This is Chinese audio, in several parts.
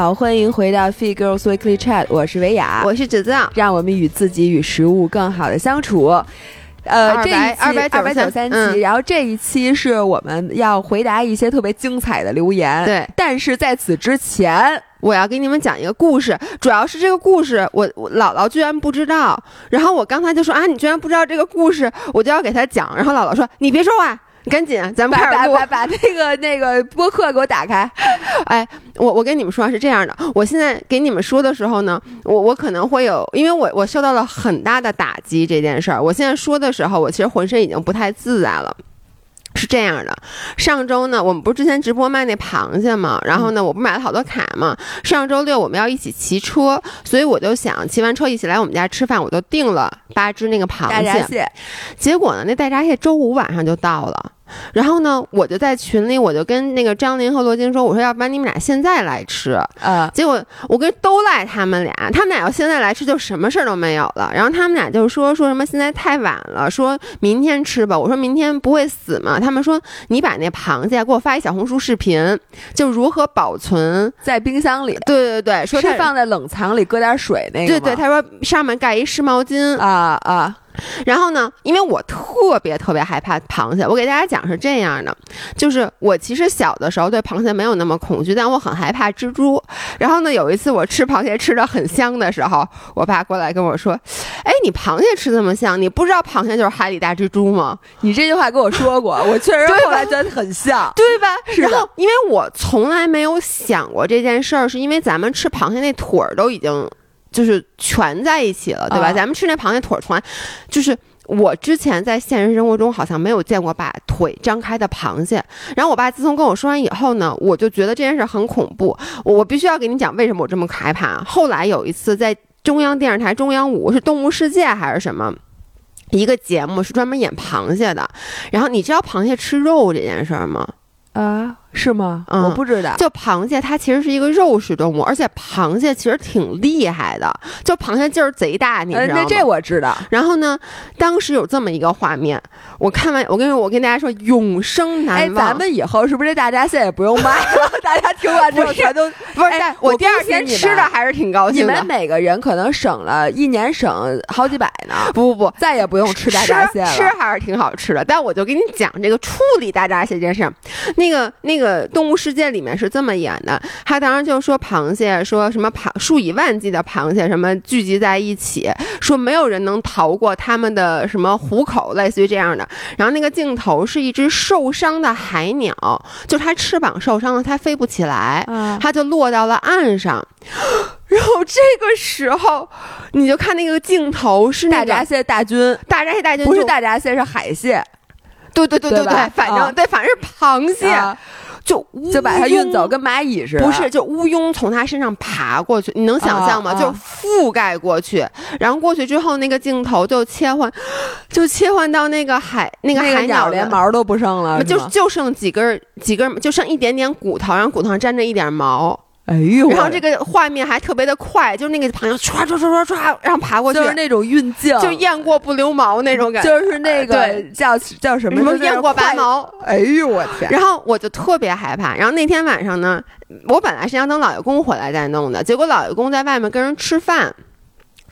好，欢迎回到 Feed Girls Weekly Chat，我是维雅，我是芷藏，让我们与自己与食物更好的相处。呃，这一期二百二百九十三期，然后这一期是我们要回答一些特别精彩的留言。对，但是在此之前，我要给你们讲一个故事，主要是这个故事我我姥姥居然不知道，然后我刚才就说啊，你居然不知道这个故事，我就要给他讲，然后姥姥说你别说话。赶紧，咱们把把把那个那个播客给我打开。哎，我我跟你们说是这样的，我现在给你们说的时候呢，我我可能会有，因为我我受到了很大的打击这件事儿。我现在说的时候，我其实浑身已经不太自在了。是这样的，上周呢，我们不是之前直播卖那螃蟹嘛？然后呢，我不买了好多卡嘛？上周六我们要一起骑车，所以我就想骑完车一起来我们家吃饭，我就订了八只那个螃蟹。结果呢，那大闸蟹周五晚上就到了。然后呢，我就在群里，我就跟那个张琳和罗京说：“我说，要不然你们俩现在来吃。”呃，结果我跟都赖他们俩，他们俩要现在来吃，就什么事儿都没有了。然后他们俩就说说什么现在太晚了，说明天吃吧。我说明天不会死吗？他们说你把那螃蟹给我发一小红书视频，就如何保存在冰箱里。对对对，说是放在冷藏里搁点水那个。对对，他说上面盖一湿毛巾啊啊。然后呢，因为我特别特别害怕螃蟹，我给大家讲是这样的，就是我其实小的时候对螃蟹没有那么恐惧，但我很害怕蜘蛛。然后呢，有一次我吃螃蟹吃的很香的时候，我爸过来跟我说：“哎，你螃蟹吃这么香，你不知道螃蟹就是海里大蜘蛛吗？”你这句话跟我说过，我确实后来觉得很像，对吧？然后，因为我从来没有想过这件事儿，是因为咱们吃螃蟹那腿儿都已经。就是全在一起了，对吧？咱们吃那螃蟹腿儿，从来就是我之前在现实生活中好像没有见过把腿张开的螃蟹。然后我爸自从跟我说完以后呢，我就觉得这件事很恐怖。我必须要给你讲为什么我这么害怕。后来有一次在中央电视台中央五是《动物世界》还是什么一个节目，是专门演螃蟹的。然后你知道螃蟹吃肉这件事儿吗？啊。是吗？嗯我不知道。就螃蟹，它其实是一个肉食动物，而且螃蟹其实挺厉害的。就螃蟹劲儿贼大，你知道吗？这我知道。然后呢，当时有这么一个画面，我看完，我跟我跟大家说，永生难忘。哎，咱们以后是不是这大闸蟹也不用卖了？大家听完之后全都不是。我第二天吃的还是挺高兴的。你们每个人可能省了一年省好几百呢。不不不，再也不用吃大闸蟹了。吃还是挺好吃的，但我就给你讲这个处理大闸蟹这件事。那个那个动物世界。界里面是这么演的，他当时就说螃蟹，说什么螃数以万计的螃蟹什么聚集在一起，说没有人能逃过他们的什么虎口，类似于这样的。然后那个镜头是一只受伤的海鸟，就它翅膀受伤了，它飞不起来，它就落到了岸上。然后这个时候，你就看那个镜头是大闸蟹大军，大闸蟹大军不是大闸蟹是海蟹，对对对对对，反正对，反正是螃蟹。就就把它运走，跟蚂蚁似的。不是，就乌庸从它身上爬过去，你能想象吗？就覆盖过去，然后过去之后，那个镜头就切换，就切换到那个海，那个海鸟连毛都不剩了，就就剩几根几根，就剩一点点骨头，然后骨头上沾着一点毛。哎呦！然后这个画面还特别的快，就是那个螃蟹唰唰唰唰唰，然后爬过去，就是那种运镜，就雁过不留毛那种感觉，就是那个叫叫什么？雁过拔毛。哎呦我天！然后我就特别害怕。然后那天晚上呢，我本来是想等老爷公回来再弄的，结果老爷公在外面跟人吃饭。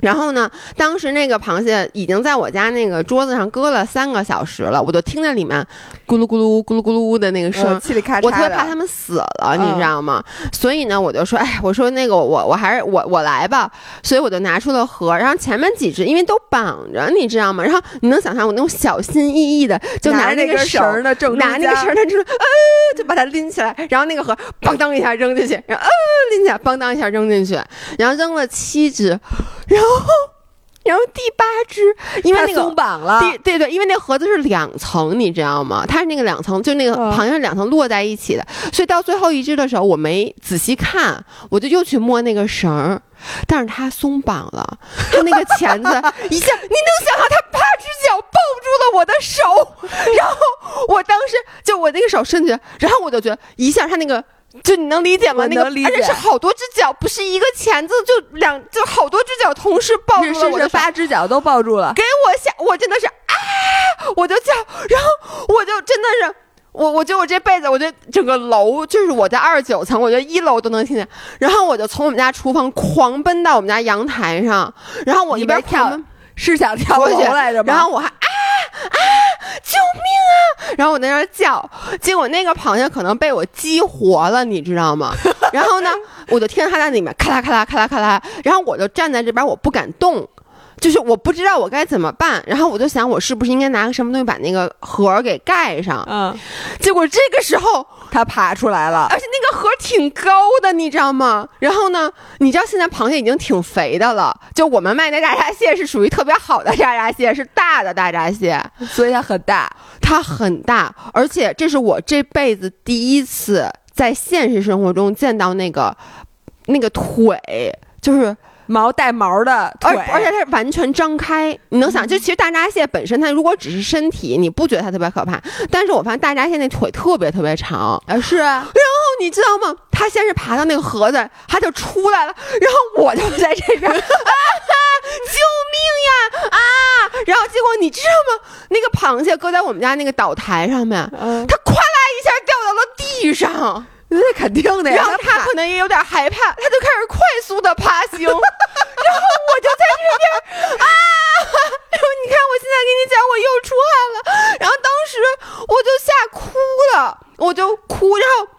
然后呢？当时那个螃蟹已经在我家那个桌子上搁了三个小时了，我就听见里面咕噜咕噜咕噜咕噜的那个声，我特别怕它们死了，你知道吗？所以呢，我就说，哎，我说那个我我还是我我来吧。所以我就拿出了盒，然后前面几只因为都绑着，你知道吗？然后你能想象我那种小心翼翼的，就拿着那个绳儿的正拿那个绳儿，他就呃，就把它拎起来，然后那个盒邦当一下扔进去，然后呃拎起来邦当一下扔进去，然后扔了七只，然后。然后，然后第八只，因为那个松绑了，对对，因为那盒子是两层，你知道吗？它是那个两层，就那个螃蟹是两层摞在一起的，所以到最后一只的时候，我没仔细看，我就又去摸那个绳儿，但是它松绑了，它那个钳子 一下，你能想象它八只脚抱住了我的手，然后我当时就我那个手伸去，然后我就觉得一下它那个。就你能理解吗？那个而且是好多只脚，不是一个钳子，就两就好多只脚同时抱住了 我的八只脚都抱住了，给我吓，我真的是啊，我就叫，然后我就真的是。我我觉得我这辈子，我觉得整个楼就是我在二十九层，我觉得一楼都能听见。然后我就从我们家厨房狂奔到我们家阳台上，然后我一边跳是想跳楼来着吗？然后我还啊啊，救命啊！然后我在那叫，结果那个螃蟹可能被我激活了，你知道吗？然后呢，我就听见它在里面咔啦咔啦咔啦咔啦，然后我就站在这边，我不敢动。就是我不知道我该怎么办，然后我就想我是不是应该拿个什么东西把那个盒儿给盖上？嗯，结果这个时候它爬出来了，而且那个盒挺高的，你知道吗？然后呢，你知道现在螃蟹已经挺肥的了，就我们卖那大闸蟹是属于特别好的大闸蟹，是大的大闸蟹，所以它很大，它很大，而且这是我这辈子第一次在现实生活中见到那个那个腿，就是。毛带毛的腿，而且它是完全张开。你能想，就其实大闸蟹本身，它如果只是身体，你不觉得它特别可怕。但是我发现大闸蟹那腿特别特别长啊，是啊。然后你知道吗？它先是爬到那个盒子，它就出来了。然后我就在这边，啊，救命呀啊！然后结果你知道吗？那个螃蟹搁在我们家那个岛台上面，它咵啦一下掉到了地上。那肯定的呀，然后他可能也有点害怕，他就开始快速的爬行，然后我就在这边啊，然后你看我现在跟你讲，我又出汗了，然后当时我就吓哭了，我就哭，然后。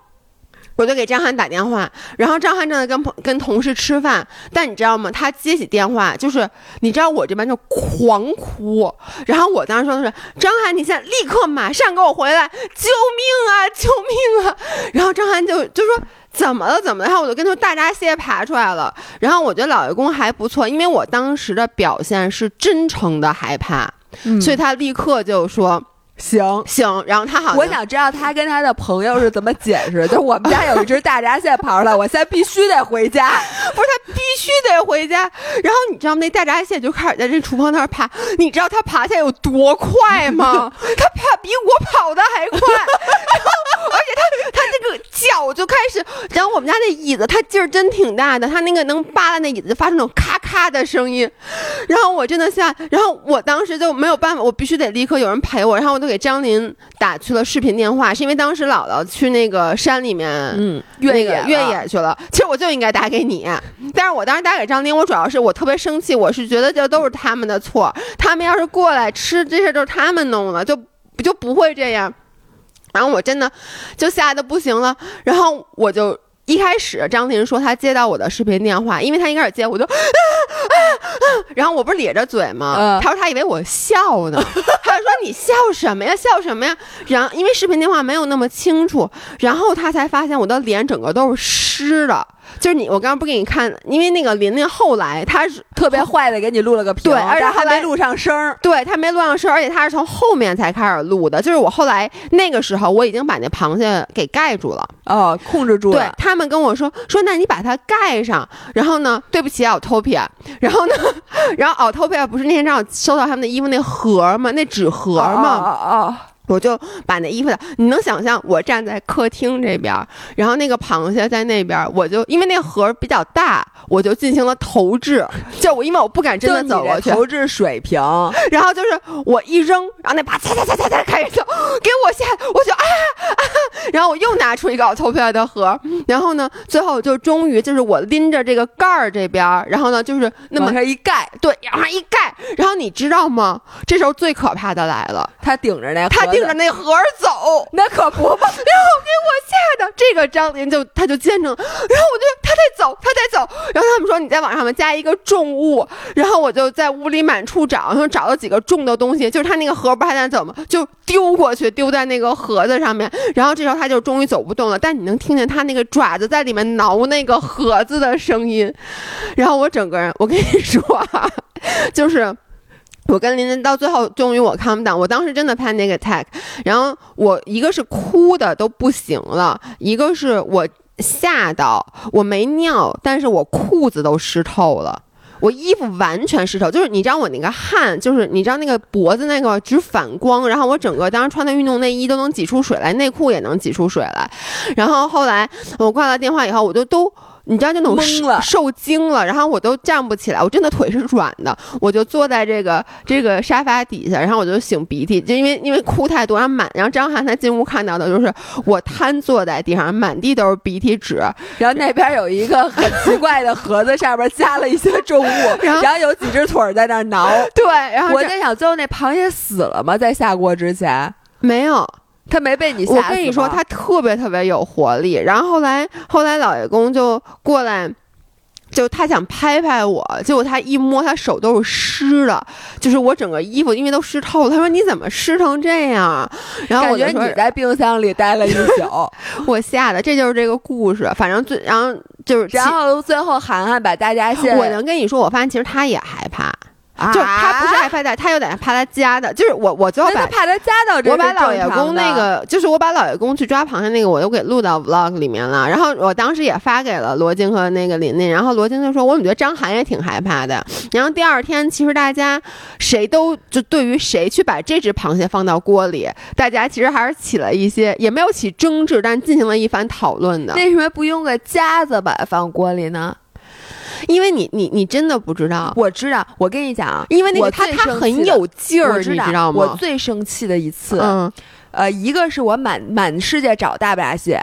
我就给张翰打电话，然后张翰正在跟朋跟同事吃饭，但你知道吗？他接起电话，就是你知道我这边就狂哭，然后我当时说的是张翰，你现在立刻马上给我回来，救命啊，救命啊！然后张翰就就说怎么了怎么了？然后我就跟他说大闸蟹爬出来了，然后我觉得老爷公还不错，因为我当时的表现是真诚的害怕，所以他立刻就说。行行，然后他好，我想知道他跟他的朋友是怎么解释。就我们家有一只大闸蟹跑出来，我现在必须得回家，不是他必须得回家。然后你知道那大闸蟹就开始在这厨房那儿爬，你知道它爬起来有多快吗？它爬比我跑的还快，然后而且它它那个脚就开始，然后我们家那椅子它劲儿真挺大的，它那个能扒拉那椅子发出那种咔咔的声音。然后我真的吓，然后我当时就没有办法，我必须得立刻有人陪我，然后我就。给张林打去了视频电话，是因为当时姥姥去那个山里面，嗯，越野越野去了。其实我就应该打给你，但是我当时打给张林，我主要是我特别生气，我是觉得这都是他们的错，他们要是过来吃这事都是他们弄的，就就不会这样。然后我真的就吓得不行了，然后我就。一开始张婷说她接到我的视频电话，因为她一开始接我就，然后我不是咧着嘴吗？他说她以为我笑呢，她说你笑什么呀？笑什么呀？然后因为视频电话没有那么清楚，然后她才发现我的脸整个都是湿的。就是你，我刚刚不给你看，因为那个琳琳后来她是特别坏的，给你录了个屏，对，而且还没录上声儿，对她没录上声儿，而且她是从后面才开始录的。就是我后来那个时候，我已经把那螃蟹给盖住了，哦，控制住了。对他他们跟我说说，那你把它盖上，然后呢，对不起，Autopia，然后呢，然后 Autopia 不是那天正好收到他们的衣服那盒吗？那纸盒吗？哦哦。我就把那衣服的，你能想象我站在客厅这边，然后那个螃蟹在那边，我就因为那盒比较大，我就进行了投掷，就我因为我不敢真的走过去，投掷水平，然后就是我一扔，然后那把擦擦擦擦擦开始走，给我吓，我就啊啊，然后我又拿出一个我投出来的盒，然后呢，最后就终于就是我拎着这个盖儿这边，然后呢就是那么一盖，对，然后一盖，然后你知道吗？这时候最可怕的来了，他顶着那他顶。盯着那盒儿走，那可不嘛！然后给我吓的，这个张林就他就坚持，然后我就他在走，他在走，然后他们说你在网上面加一个重物，然后我就在屋里满处找，然后找了几个重的东西，就是他那个盒不还在走吗？就丢过去，丢在那个盒子上面，然后这时候他就终于走不动了，但你能听见他那个爪子在里面挠那个盒子的声音，然后我整个人，我跟你说，就是。我跟林林到最后，终于我看不 n 我当时真的 panic attack，然后我一个是哭的都不行了，一个是我吓到我没尿，但是我裤子都湿透了，我衣服完全湿透，就是你知道我那个汗，就是你知道那个脖子那个直反光，然后我整个当时穿的运动内衣都能挤出水来，内裤也能挤出水来，然后后来我挂了电话以后，我就都。你知道就那种受惊了，然后我都站不起来，我真的腿是软的，我就坐在这个这个沙发底下，然后我就擤鼻涕，就因为因为哭太多，然后满，然后张翰他进屋看到的就是我瘫坐在地上，满地都是鼻涕纸，然后那边有一个很奇怪的盒子，上面加了一些重物，然后然后有几只腿儿在那儿挠。对，然后我在想，最后那螃蟹死了吗？在下锅之前，没有。它没被你吓死我跟你说，他特别特别有活力。然后后来后来老爷公就过来。就他想拍拍我，结果他一摸，他手都是湿的，就是我整个衣服因为都湿透了。他说：“你怎么湿成这样？”然后我觉得你在冰箱里待了一宿，我吓的，这就是这个故事。反正最然后就是，然后最后涵涵把大家吓，我能跟你说，我发现其实他也害怕，啊就他不是害怕的，他有点怕他家的，就是我我最后把他怕他夹到这，我把老爷公那个，就是我把老爷公去抓螃蟹那个，我都给录到 vlog 里面了。然后我当时也发给了罗京和那个琳琳，然后罗京就说，我怎么觉得张涵也挺害怕的。然后第二天，其实大家谁都就对于谁去把这只螃蟹放到锅里，大家其实还是起了一些，也没有起争执，但进行了一番讨论的。为什么不用个夹子把它放锅里呢？因为你你你真的不知道，我知道，我跟你讲，因为那个它它最生气的很有劲儿，你知道道吗？我最生气的一次，嗯呃，一个是我满满世界找大闸蟹，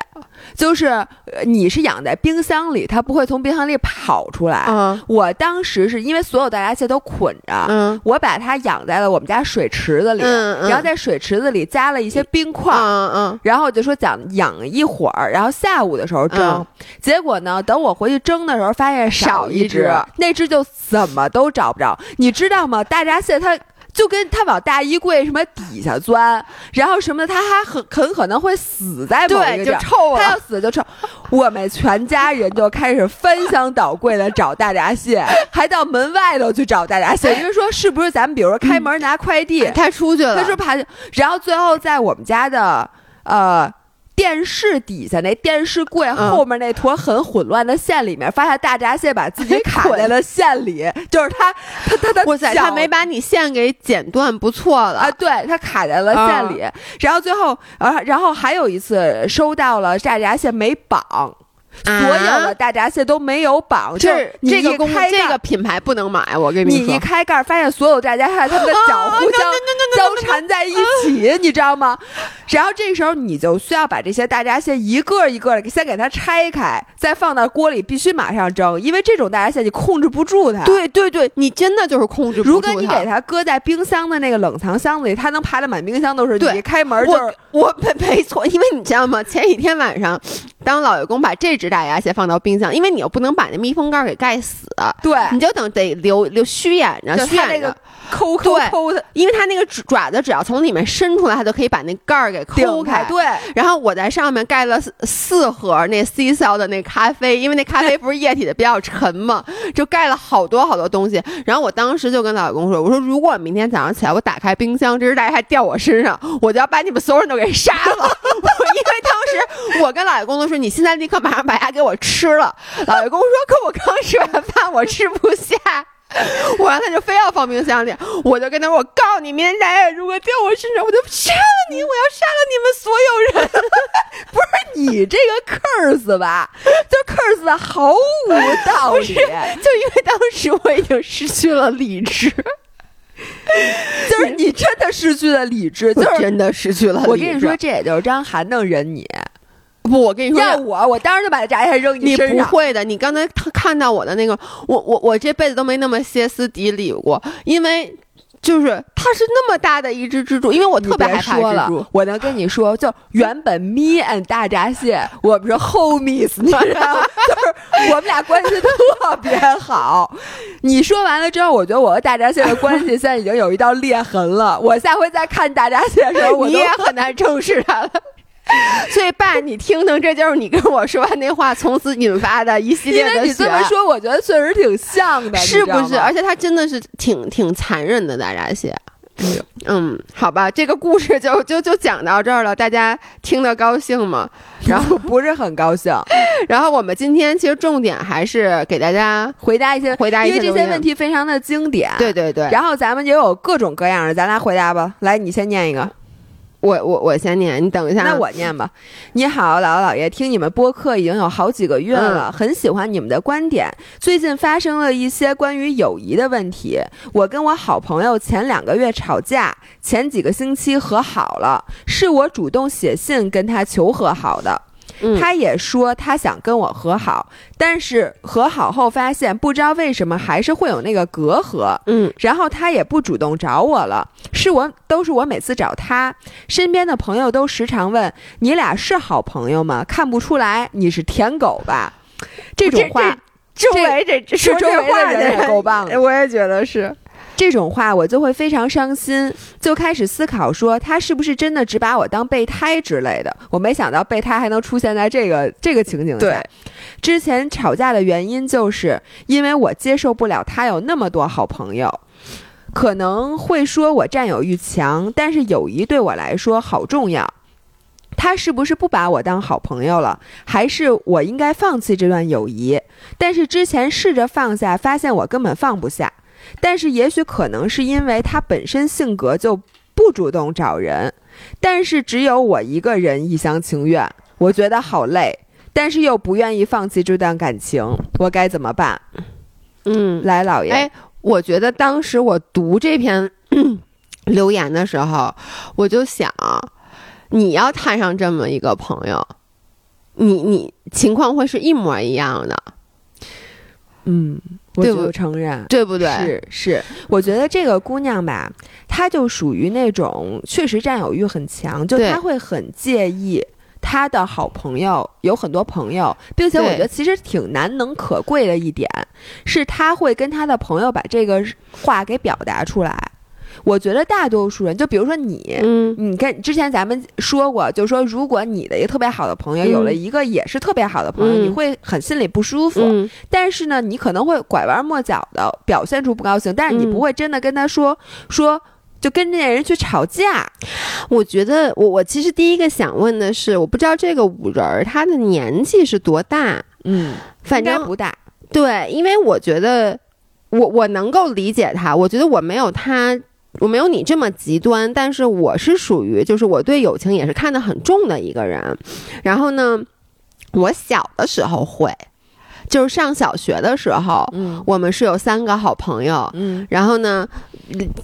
就是呃你是养在冰箱里，它不会从冰箱里跑出来。嗯我当时是因为所有大闸蟹都捆着，嗯我把它养在了我们家水池子里，嗯嗯然后在水池子里加了一些冰块。嗯嗯然后我就说讲养一会儿，然后下午的时候蒸。嗯结果呢，等我回去蒸的时候，发现少一只，那只就怎么都找不着。你知道吗？大闸蟹它。就跟他往大衣柜什么底下钻，然后什么的，他还很很可能会死在某一个地儿。臭了它要。死就臭，我们全家人就开始翻箱倒柜的找大闸蟹，还到门外头去找大闸蟹，因为说是不是咱们比如说开门拿快递，他出去了，他说爬，然后最后在我们家的呃电视底下那电视柜嗯后面那坨很混乱的线里面，发现大闸蟹把自己卡在了线里，就是他他他的哇塞，脚他没把你线给剪断，不错了。啊，对，它卡在了线里，然后最后，啊，然后还有一次收到了大闸蟹没绑，所有的大闸蟹都没有绑，就这是你这个这个品牌不能买，我跟你说你一。开盖儿，发现所有大闸蟹它们的脚互相交缠在一起，你知道吗？然后这时候你就需要把这些大闸蟹一个一个的先给它拆开，再放到锅里，必须马上蒸，因为这种大闸蟹你控制不住它。。对对对，你真的就是控制不住如果你给它搁在冰箱的那个冷藏箱子里，它能爬得满冰箱都是。对你一开门就是我我没没错，因为你知道吗？前几天晚上，当老爷公把这只大闸蟹放到冰箱，因为你又不能把那密封盖给盖死，对，你就等得留留虚掩着，就虚掩着。抠抠抠的因为它那个爪爪子只要从里面伸出来，它就可以把那盖儿给抠开，对，然后我在上面盖了四四盒那 C 消的那咖啡，因为那咖啡不是液体的比较沉嘛，就盖了好多好多东西。然后我当时就跟老公说：“我说如果明天早上起来我打开冰箱，这只大家还掉我身上，我就要把你们所有人都给杀了。”因为当时我跟老爷公都说：“你现在立刻马上把它给我吃了。”老爷公说：“可我刚吃完饭，我吃不下。” 我让他就非要放冰箱里，我就跟他说：“我告诉你，明天大家如果掉我身上，我就杀了你！我要杀了你们所有人！” 不是你这个 curse 吧？就 curse 的毫无道理，就因为当时我已经失去了理智，就是你真的失去了理智，就是。真的失去了理智。我跟你说，，这也就是张涵能忍你。不，我跟你说，要我，我当时就把炸蟹扔你身上。你不会的。你刚才他看到我的那个，我我我这辈子都没那么歇斯底里过，因为就是它是那么大的一只蜘蛛，因为我特别害怕蜘蛛。，我能跟你说，就原本 me and 大闸蟹，我们是 homies，你知道吗？就是我们俩关系特别好。你说完了之后，我觉得我和大闸蟹的关系现在已经有一道裂痕了。我下回再看大闸蟹的时候，我也很难正视它了。所以爸，你听听，这就是你跟我说完那话，从此引发的一系列的因为你这么说，我觉得确实挺像的，是不是？而且他真的是挺挺残忍的大闸蟹。嗯，好吧，这个故事就 就就讲到这儿了，大家听得高兴吗？然后，不是很高兴。然后我们今天其实重点还是给大家回答一些，回答一因为这些问题非常的经典。对对对，然后咱们也有各种各样的，咱来回答吧。来，你先念一个。我我我先念，你等一下。那我念吧。你好，姥姥姥爷，听你们播客已经有好几个月了，很喜欢你们的观点。最近发生了一些关于友谊的问题，我跟我好朋友前两个月吵架，前几个星期和好了，是我主动写信跟他求和好的。他也说他想跟我和好，但是和好后发现不知道为什么还是会有那个隔阂。嗯，然后他也不主动找我了，是我都是我每次找他，身边的朋友都时常问你俩是好朋友吗？看不出来你是舔狗吧？这种话，周围这是周围的人也够棒，我也觉得是。这种话我就会非常伤心，就开始思考说他是不是真的只把我当备胎之类的。我没想到备胎还能出现在这个这个情景下。对，之前吵架的原因就是因为我接受不了他有那么多好朋友，可能会说我占有欲强，但是友谊对我来说好重要。他是不是不把我当好朋友了？还是我应该放弃这段友谊？但是之前试着放下，发现我根本放不下。但是也许可能是因为他本身性格就不主动找人，但是只有我一个人一厢情愿，我觉得好累，但是又不愿意放弃这段感情，我该怎么办？嗯，来，老爷，哎，我觉得当时我读这篇留言的时候，我就想，你要摊上这么一个朋友，你你情况会是一模一样的，嗯。我就承认，对不对？是是，我觉得这个姑娘吧，她就属于那种确实占有欲很强，就她会很介意她的好朋友有很多朋友，并且我觉得其实挺难能可贵的一点，是她会跟她的朋友把这个话给表达出来。我觉得大多数人，就比如说你，嗯，你跟之前咱们说过，就是说，如果你的一个特别好的朋友有了一个也是特别好的朋友，你会很心里不舒服。但是呢，你可能会拐弯抹角的表现出不高兴，但是你不会真的跟他说说，就跟那人去吵架。我觉得，我我其实第一个想问的是，我不知道这个五人儿他的年纪是多大？嗯，反正不大。对，因为我觉得我我能够理解他，我觉得我没有他。我没有你这么极端，但是我是属于就是我对友情也是看得很重的一个人。然后呢，我小的时候会，就是上小学的时候，嗯，我们是有三个好朋友，嗯，然后呢，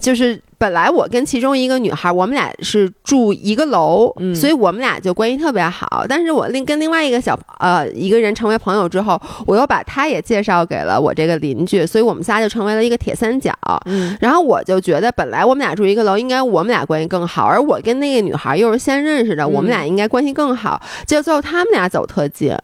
就是。本来我跟其中一个女孩，我们俩是住一个楼，所以我们俩就关系特别好。但是我另跟另外一个小呃一个人成为朋友之后，我又把他也介绍给了我这个邻居，所以我们仨就成为了一个铁三角。嗯，然后我就觉得，本来我们俩住一个楼，应该我们俩关系更好，而我跟那个女孩又是先认识的，我们俩应该关系更好。结果最后他们俩走特近。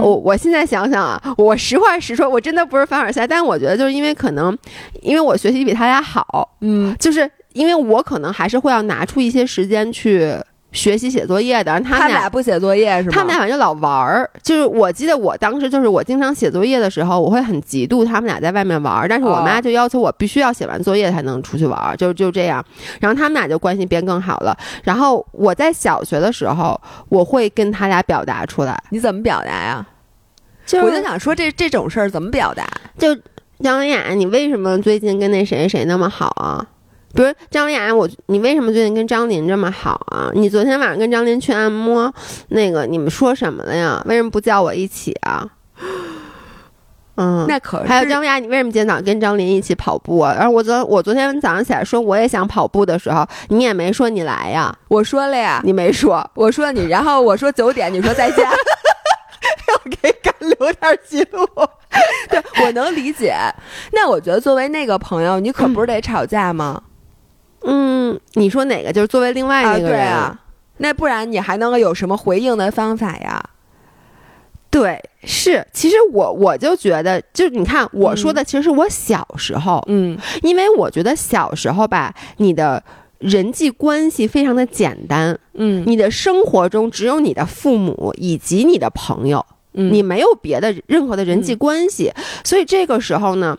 我我现在想想啊，我实话实说，我真的不是凡尔赛，但我觉得就是因为可能，因为我学习比他俩好，嗯，就是。因为我可能还是会要拿出一些时间去学习写作业的，他们俩不写作业是吗？他们俩反正就老玩儿。就是我记得我当时就是我经常写作业的时候，我会很嫉妒他们俩在外面玩儿，但是我妈就要求我必须要写完作业才能出去玩儿，就就这样。然后他们俩就关系变更好了。然后我在小学的时候，我会跟他俩表达出来。你怎么表达呀？就我就想说这这种事儿怎么表达？就张雅，你为什么最近跟那谁谁那么好啊？比如张雅，我你为什么最近跟张琳这么好啊？你昨天晚上跟张琳去按摩，那个你们说什么了呀？为什么不叫我一起啊？嗯，那可还有张雅，你为什么今天早上跟张琳一起跑步啊？然后我昨我昨天早上起来说我也想跑步的时候，你也没说你来呀？我说了呀，你没说，我说你，然后我说九点，你说再见，要给赶留点记录。对我能理解。那我觉得作为那个朋友，你可不是得吵架吗？嗯，你说哪个？就是作为另外一个人啊？那不然你还能够有什么回应的方法呀？对，是。其实我我就觉得，就你看我说的，其实是我小时候，嗯，因为我觉得小时候吧，你的人际关系非常的简单，嗯，你的生活中只有你的父母以及你的朋友，嗯，你没有别的任何的人际关系，所以这个时候呢。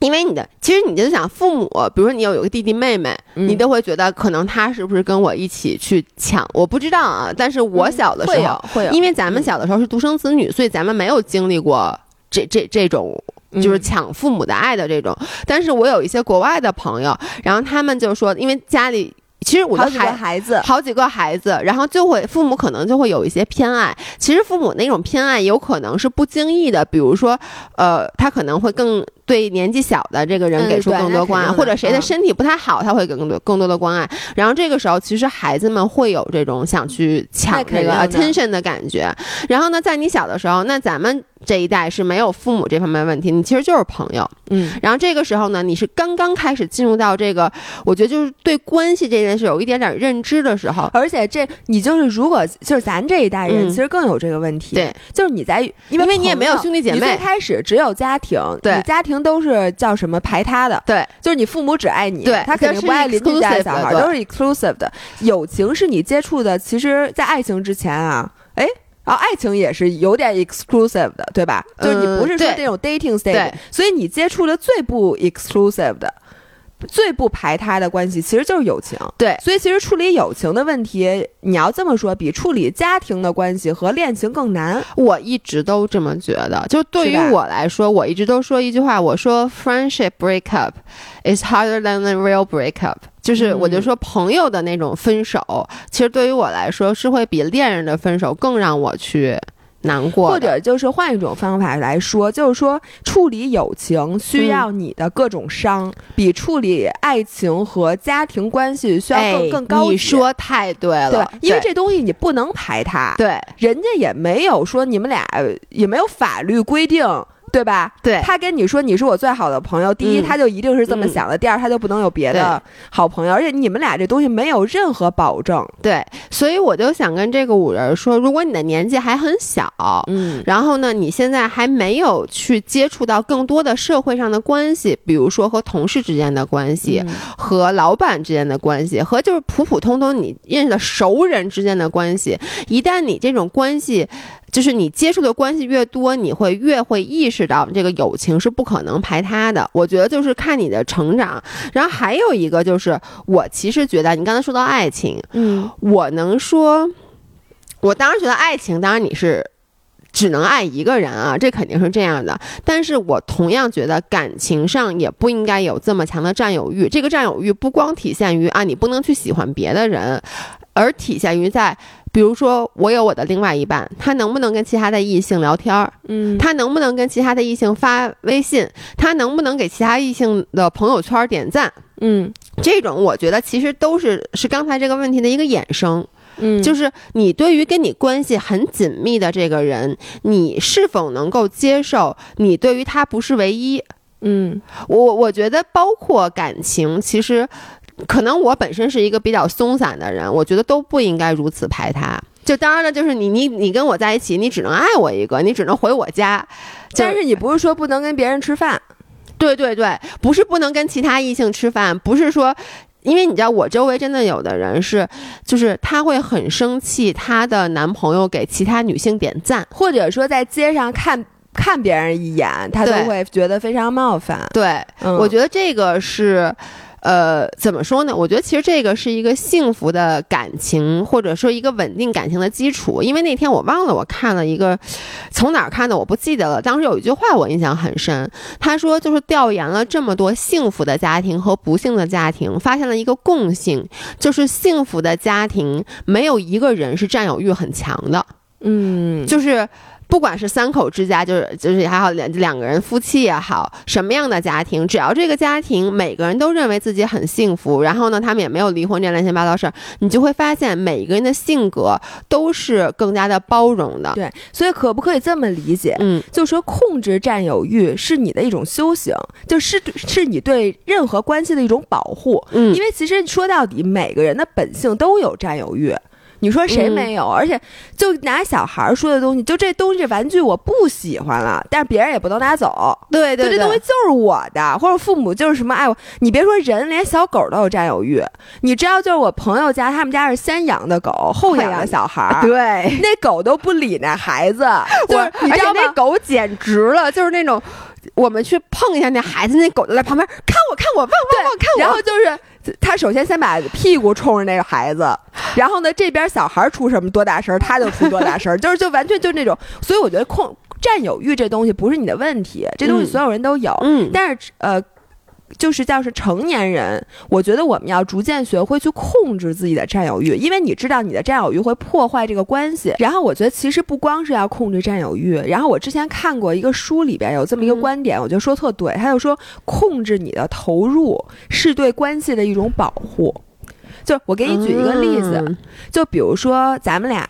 因为你的，其实你就想父母，比如说你有有个弟弟妹妹，你都会觉得可能他是不是跟我一起去抢？我不知道啊。但是我小的时候，会有，因为咱们小的时候是独生子女，所以咱们没有经历过这这这种就是抢父母的爱的这种。但是我有一些国外的朋友，然后他们就说，因为家里其实我觉好几个得孩孩子，好几个孩子，然后就会父母可能就会有一些偏爱。其实父母那种偏爱有可能是不经意的，比如说，呃，他可能会更对年纪小的这个人嗯给出更多关爱，或者谁的嗯身体不太好，他会给更多更多的关爱。然后这个时候，其实孩子们会有这种想去抢这个 attention 的感觉。然后呢，在你小的时候，那咱们这一代是没有父母这方面问题，你其实就是朋友。嗯，然后这个时候呢，你是刚刚开始进入到这个，我觉得就是对关系这件事有一点点认知的时候。而且这你就是如果就是咱这一代人，嗯其实更有这个问题，对，就是你在因因为你也没有兄弟姐妹你最开始只有家庭，对家庭都是叫什么排他的，对，就是你父母只爱你，对他肯定不爱邻居家的小孩，都是 exclusive 的。友情是你接触的，其实，在爱情之前啊，哎。然后爱情也是有点 exclusive 的，对吧？就是你不是说这种 dating stage，对所以你接触的最不 exclusive 的、最不排他的关系，其实就是友情。对所以其实处理友情的问题，你要这么说，比处理家庭的关系和恋情更难。我一直都这么觉得。就对于我来说，我一直都说一句话，我说 friendship breakup is harder than the real breakup。就是嗯我就说朋友的那种分手，其实对于我来说是会比恋人的分手更让我去难过，或者就是换一种方法来说，就是说处理友情需要你的各种伤，比处理爱情和家庭关系需要更、哎更高级。你说太对了，因为这东西你不能排他，对人家也没有说你们俩也没有法律规定。对吧？对他跟你说你是我最好的朋友，第一，嗯他就一定是这么想的；第二，他就不能有别的好朋友，而且你们俩这东西没有任何保证。对，所以我就想跟这个五人说，如果你的年纪还很小，嗯，然后呢，你现在还没有去接触到更多的社会上的关系，比如说和同事之间的关系，嗯和老板之间的关系，和就是普普通通你认识的熟人之间的关系。一旦你这种关系，就是你接触的关系越多，你会越会意识到这个友情是不可能排他的。我觉得就是看你的成长。然后还有一个就是，我其实觉得你刚才说到爱情，嗯我能说，我当时觉得爱情，当然你是只能爱一个人啊，这肯定是这样的。但是我同样觉得感情上也不应该有这么强的占有欲。这个占有欲不光体现于啊，你不能去喜欢别的人，而体现于在。比如说，我有我的另外一半，他能不能跟其他的异性聊天儿？嗯，他能不能跟其他的异性发微信？他能不能给其他异性的朋友圈点赞？嗯这种我觉得其实都是是刚才这个问题的一个衍生。嗯，就是是你对于跟你关系很紧密的这个人，你是否能够接受你对于他不是唯一？嗯我我觉得包括感情，其实可能我本身是一个比较松散的人，我觉得都不应该如此排他。就当然了，就是你你你跟我在一起，你只能爱我一个，你只能回我家。但是你不是说不能跟别人吃饭？对对对，不是不能跟其他异性吃饭，不是说。因为你知道，我周围真的有的人是，就是他会很生气，她的男朋友给其他女性点赞，或者说在街上看看别人一眼，他都会觉得非常冒犯。对，嗯我觉得这个是，呃，怎么说呢？我觉得其实这个是一个幸福的感情，或者说一个稳定感情的基础。因为那天我忘了我看了一个，从哪儿看的我不记得了。当时有一句话我印象很深，他说就是调研了这么多幸福的家庭和不幸的家庭，发现了一个共性，就是幸福的家庭没有一个人是占有欲很强的。嗯，就是不管是三口之家，就是就是还好两两个人夫妻也好，什么样的家庭，只要这个家庭每个人都认为自己很幸福，然后呢，他们也没有离婚这乱七八糟事儿，你就会发现每一个人的性格都是更加的包容的。对，所以可不可以这么理解？嗯，就说控制占有欲是你的一种修行，就是是你对任何关系的一种保护。嗯因为其实说到底，每个人的本性都有占有欲。你说谁嗯没有？而且就拿小孩儿说的东西，就这东西玩具我不喜欢了，但是别人也不能拿走。对对对这东西就是我的，或者父母就是什么爱我。你别说人，连小狗都有占有欲。你知道，就是我朋友家，他们家是先养的狗，后养的小孩儿。对。那狗都不理那孩子，就是我你知道吗那？狗简直了，就是那种我们去碰一下那孩子，那狗就在旁边看我看我，汪汪汪看我。然后就是他首先先把屁股冲着那个孩子，然后呢这边小孩出什么多大声儿，他就出多大声儿，就是就完全就那种。所以我觉得控占有欲这东西不是你的问题，这东西嗯所有人都有。嗯，但是呃，就是叫是成年人，我觉得我们要逐渐学会去控制自己的占有欲，因为你知道你的占有欲会破坏这个关系。然后我觉得其实不光是要控制占有欲，然后我之前看过一个书里边有这么一个观点，我觉得说特对，他就说控制你的投入是对关系的一种保护。就我给你举一个例子，就比如说咱们俩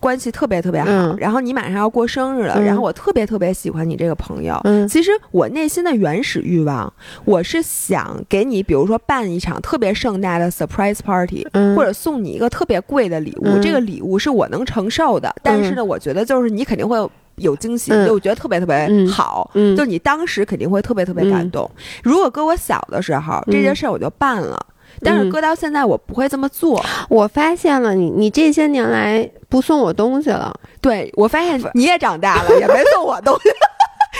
关系特别特别好，然后你马上要过生日了，然后我特别特别喜欢你这个朋友。其实我内心的原始欲望，我是想给你，比如说办一场特别盛大的 surprise party，或者送你一个特别贵的礼物。这个礼物是我能承受的，但是呢，我觉得就是你肯定会有惊喜，就我觉得特别特别好，就你当时肯定会特别特别感动。如果搁我小的时候，这件事我就办了。但是搁到现在，我不会这么做。我发现了你，你这些年来不送我东西了。对，我发现你也长大了，也没送我东西。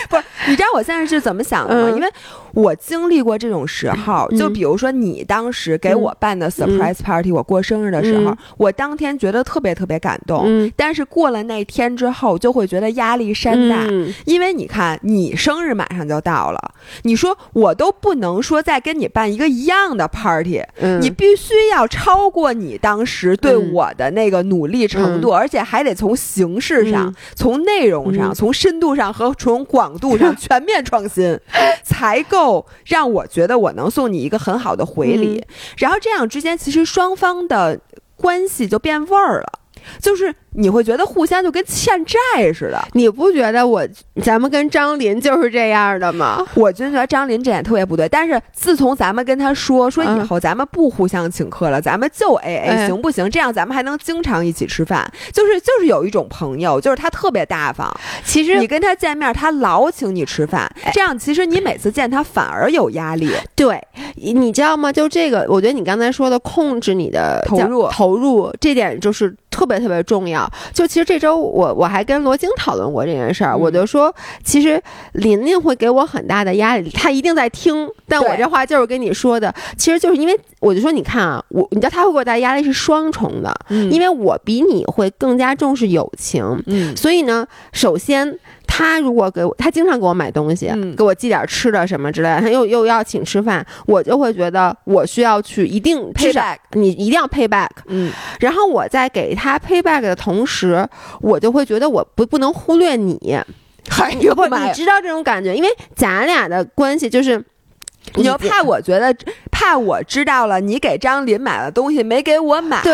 不是，你知道我现在是怎么想的吗？因为。我经历过这种时候，就比如说你当时给我办的 surprise party，我过生日的时候，我当天觉得特别特别感动。但是过了那天之后，就会觉得压力山大，因为你看，你生日马上就到了，你说我都不能说再跟你办一个一样的 party，你必须要超过你当时对我的那个努力程度，而且还得从形式上、从内容上、从深度上和从广度上全面创新，才够。让我觉得我能送你一个很好的回礼，然后这样之间其实双方的关系就变味儿了，就是。你会觉得互相就跟欠债似的，你不觉得我咱们跟张林就是这样的吗？我真觉得张林这点特别不对。但是自从咱们跟他说说以后咱们不互相请客了，咱们就 A A 行不行？这样咱们还能经常一起吃饭。就是就是有一种朋友，就是他特别大方。其实你跟他见面，他老请你吃饭，这样其实你每次见他反而有压力。对，你知道吗？就这个，我觉得你刚才说的控制你的投入投入这点就是特别特别重要。就其实这周我我还跟罗京讨论过这件事儿，我就说，其实琳琳会给我很大的压力，她一定在听，但我这话就是跟你说的，其实就是因为我就说，你看啊，我你知道他会给我带压力是双重的，因为我比你会更加重视友情，嗯，所以呢，首先。他如果给我，他经常给我买东西，给我寄点吃的什么之类的，他又又要请吃饭，我就会觉得我需要去一定 pay back，你一定要 pay back，嗯，然后我在给他 pay back 的同时，我就会觉得我不不能忽略你，不，你知道这种感觉，因为咱俩的关系就是，你就怕我觉得怕我知道了，你给张林买了东西没给我买，对。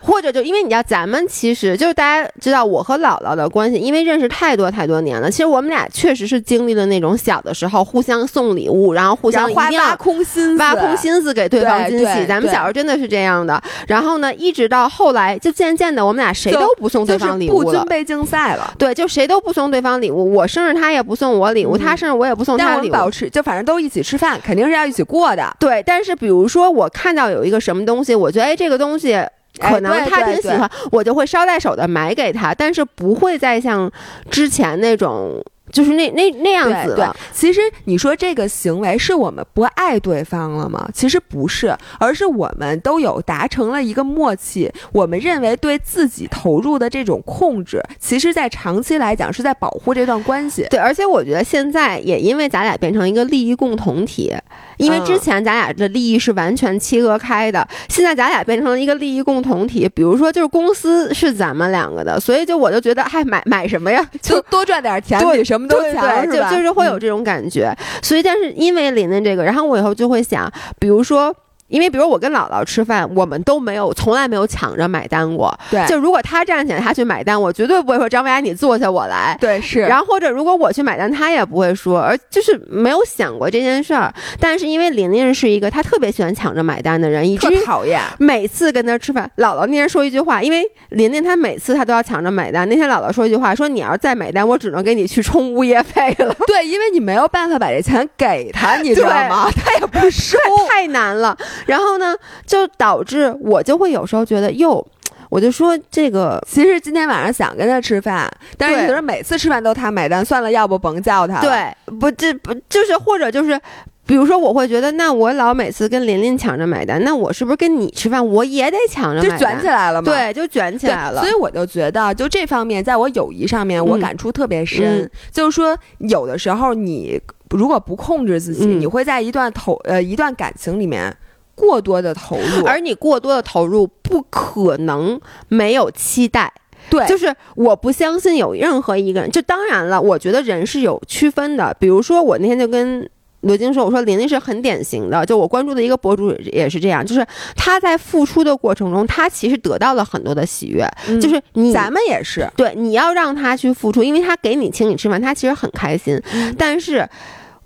或者就因为你知道，咱们其实就是大家知道我和姥姥的关系，因为认识太多太多年了。其实我们俩确实是经历了那种小的时候互相送礼物，然后互相花挖空心思挖空心思给对方惊喜。咱们小时候真的是这样的。然后呢，一直到后来，就渐渐的，我们俩谁都不送对方礼物了，不尊卑竞赛了。对，就谁都不送对方礼物。我生日他也不送我礼物，他生日我也不送他礼物。保持就反正都一起吃饭，肯定是要一起过的。对，但是比如说我看到有一个什么东西，我觉得哎这个东西。可能他挺喜欢，我就会捎带手的买给他，但是不会再像之前那种。就是那那那样子对，其实你说这个行为是我们不爱对方了吗？其实不是，而是我们都有达成了一个默契。我们认为对自己投入的这种控制，其实在长期来讲是在保护这段关系。对，而且我觉得现在也因为咱俩变成一个利益共同体，因为之前咱俩的利益是完全切割开的，现在咱俩变成了一个利益共同体。比如说，就是公司是咱们两个的，所以就我就觉得，嗨，买买什么呀？就多赚点钱，比什么？对对，就就是会有这种感觉，所以但是因为琳琳这个，然后我以后就会想，比如说。因为比如我跟姥姥吃饭，我们都没有从来没有抢着买单过。对，就如果他站起来他去买单，我绝对不会说张薇安你坐下我来。对，是。然后或者如果我去买单，他也不会说，而就是没有想过这件事儿。但是因为琳琳是一个她特别喜欢抢着买单的人，以至于讨厌。每次跟她吃饭，姥姥那天说一句话，因为琳琳她每次她都要抢着买单。那天姥姥说一句话，说你要是再买单，我只能给你去充物业费了。对，因为你没有办法把这钱给他，你知道吗？他也不收，太难了。然后呢？就导致我就会有时候觉得，哟，我就说这个，其实今天晚上想跟他吃饭，但是你觉得每次吃饭都他买单，算了，要不甭叫他。对，不，这不就是或者就是。比如说，我会觉得，那我老每次跟琳琳抢着买单，那我是不是跟你吃饭我也得抢着买单？就卷起来了嘛？对，就卷起来了。所以我就觉得，就这方面，在我友谊上面，我感触特别深。嗯、就是说，有的时候你如果不控制自己，嗯你会在一段投呃一段感情里面过多的投入，而你过多的投入，不可能没有期待。对，就是我不相信有任何一个人。就当然了，我觉得人是有区分的。比如说，我那天就跟罗京说，我说玲玲是很典型的，就我关注的一个博主也是这样，就是他在付出的过程中，他其实得到了很多的喜悦。嗯、就是你咱们也是，对，你要让他去付出，因为他给你请你吃饭，他其实很开心。嗯、但是。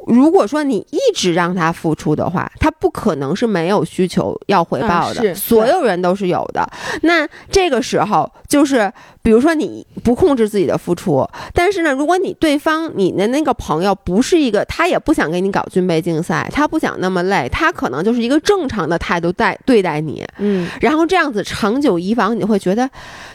如果说你一直让他付出的话，他不可能是没有需求要回报的，嗯、所有人都是有的。那这个时候就是，比如说你不控制自己的付出，但是呢，如果你对方你的那个朋友不是一个，他也不想给你搞军备竞赛，他不想那么累，他可能就是一个正常的态度待对待你，嗯，然后这样子长久以往，你会觉得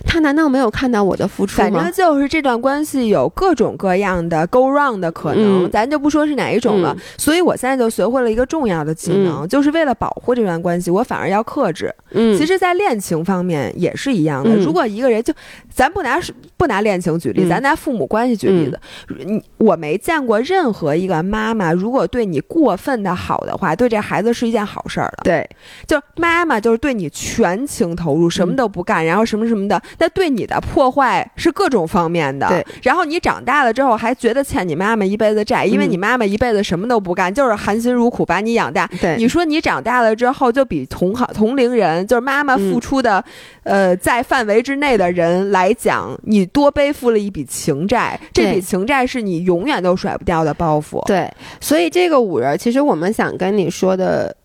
他难道没有看到我的付出吗？反正就是这段关系有各种各样的 go wrong 的可能，嗯、咱就不说是哪一。种了，嗯、所以我现在就学会了一个重要的技能，嗯、就是为了保护这段关系，我反而要克制。嗯，其实，在恋情方面也是一样的。嗯、如果一个人就，咱不拿不拿恋情举例，嗯、咱拿父母关系举例子，你我没见过任何一个妈妈，如果对你过分的好的话，对这孩子是一件好事儿的。对，就妈妈就是对你全情投入，什么都不嗯干，然后什么什么的，那对你的破坏是各种方面的。对，然后你长大了之后还觉得欠你妈妈一辈子债，因为你妈妈一辈子什么都不干。就是含辛茹苦把你养大。对，你说你长大了之后，就比同行同龄人，就是妈妈付出的，嗯、呃，在范围之内的人来讲，你多背负了一笔情债。这笔情债是你永远都甩不掉的包袱。对，所以这个五人，其实我们想跟你说的。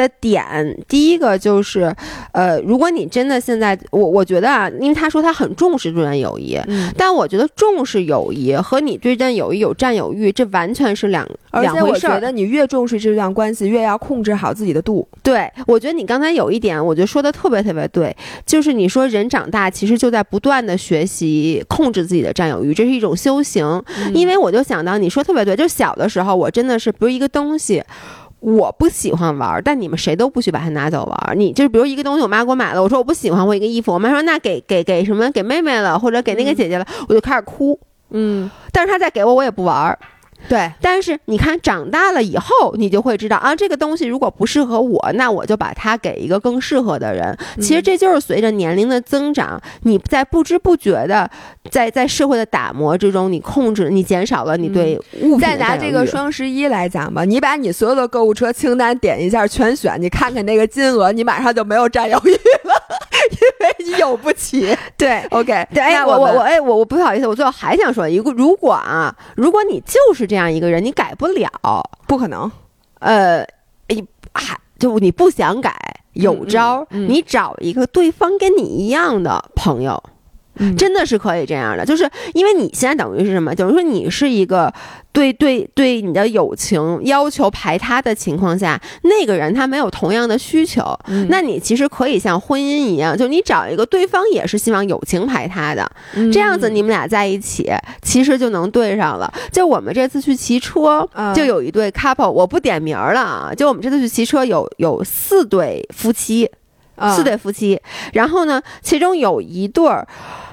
的点，第一个就是，呃，如果你真的现在，我我觉得啊，因为他说他很重视这段友谊，嗯，但我觉得重视友谊和你对这段友谊有占有欲，这完全是两两回事儿。我觉得你越重视这段关系，越要控制好自己的度。对，我觉得你刚才有一点，我觉得说的特别特别对，就是你说人长大其实就在不断的学习控制自己的占有欲，这是一种修行。嗯、因为我就想到你说特别对，就小的时候我真的是，不是一个东西。我不喜欢玩，但你们谁都不许把它拿走玩。你就是比如一个东西，我妈给我买了，我说我不喜欢，或一个衣服，我妈说那给给给什么给妹妹了，或者给那个姐姐了，嗯、我就开始哭。嗯，但是她再给我，我也不玩。对，但是你看，长大了以后，你就会知道啊，这个东西如果不适合我，那我就把它给一个更适合的人。嗯、其实这就是随着年龄的增长，你在不知不觉的，在在社会的打磨之中，你控制，你减少了你对物品。再拿这个双十一来讲吧，你把你所有的购物车清单点一下，全选，你看看那个金额，你马上就没有占有欲有不起。对，OK，对，哎，我我我，哎，我我不好意思，我最后还想说一个，如果啊，如果你就是这样一个人，你改不了，不可能，呃，还就你不想改，有招，嗯嗯、你找一个对方跟你一样的朋友。嗯、真的是可以这样的，就是因为你现在等于是什么？等于说你是一个对对对你的友情要求排他的情况下，那个人他没有同样的需求，嗯、那你其实可以像婚姻一样，就你找一个对方也是希望友情排他的，嗯、这样子你们俩在一起，其实就能对上了。就我们这次去骑车，嗯、就有一对 couple，我不点名了啊，就我们这次去骑车有有四对夫妻。四对夫妻，然后呢，其中有一对儿，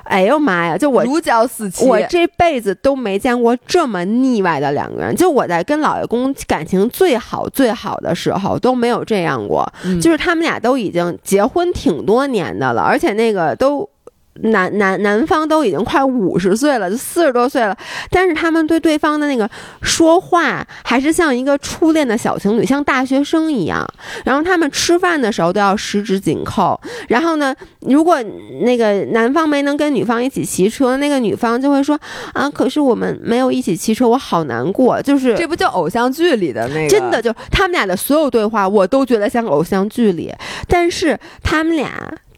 哎呦妈呀！就我如胶似漆，我这辈子都没见过这么腻歪的两个人。就我在跟老爷公感情最好最好的时候都没有这样过，嗯、就是他们俩都已经结婚挺多年的了，而且那个都。男男男方都已经快五十岁了，就四十多岁了，但是他们对对方的那个说话还是像一个初恋的小情侣，像大学生一样。然后他们吃饭的时候都要十指紧扣。然后呢，如果那个男方没能跟女方一起骑车，那个女方就会说啊，可是我们没有一起骑车，我好难过。就是这不就偶像剧里的那个？真的就他们俩的所有对话，我都觉得像偶像剧里，但是他们俩。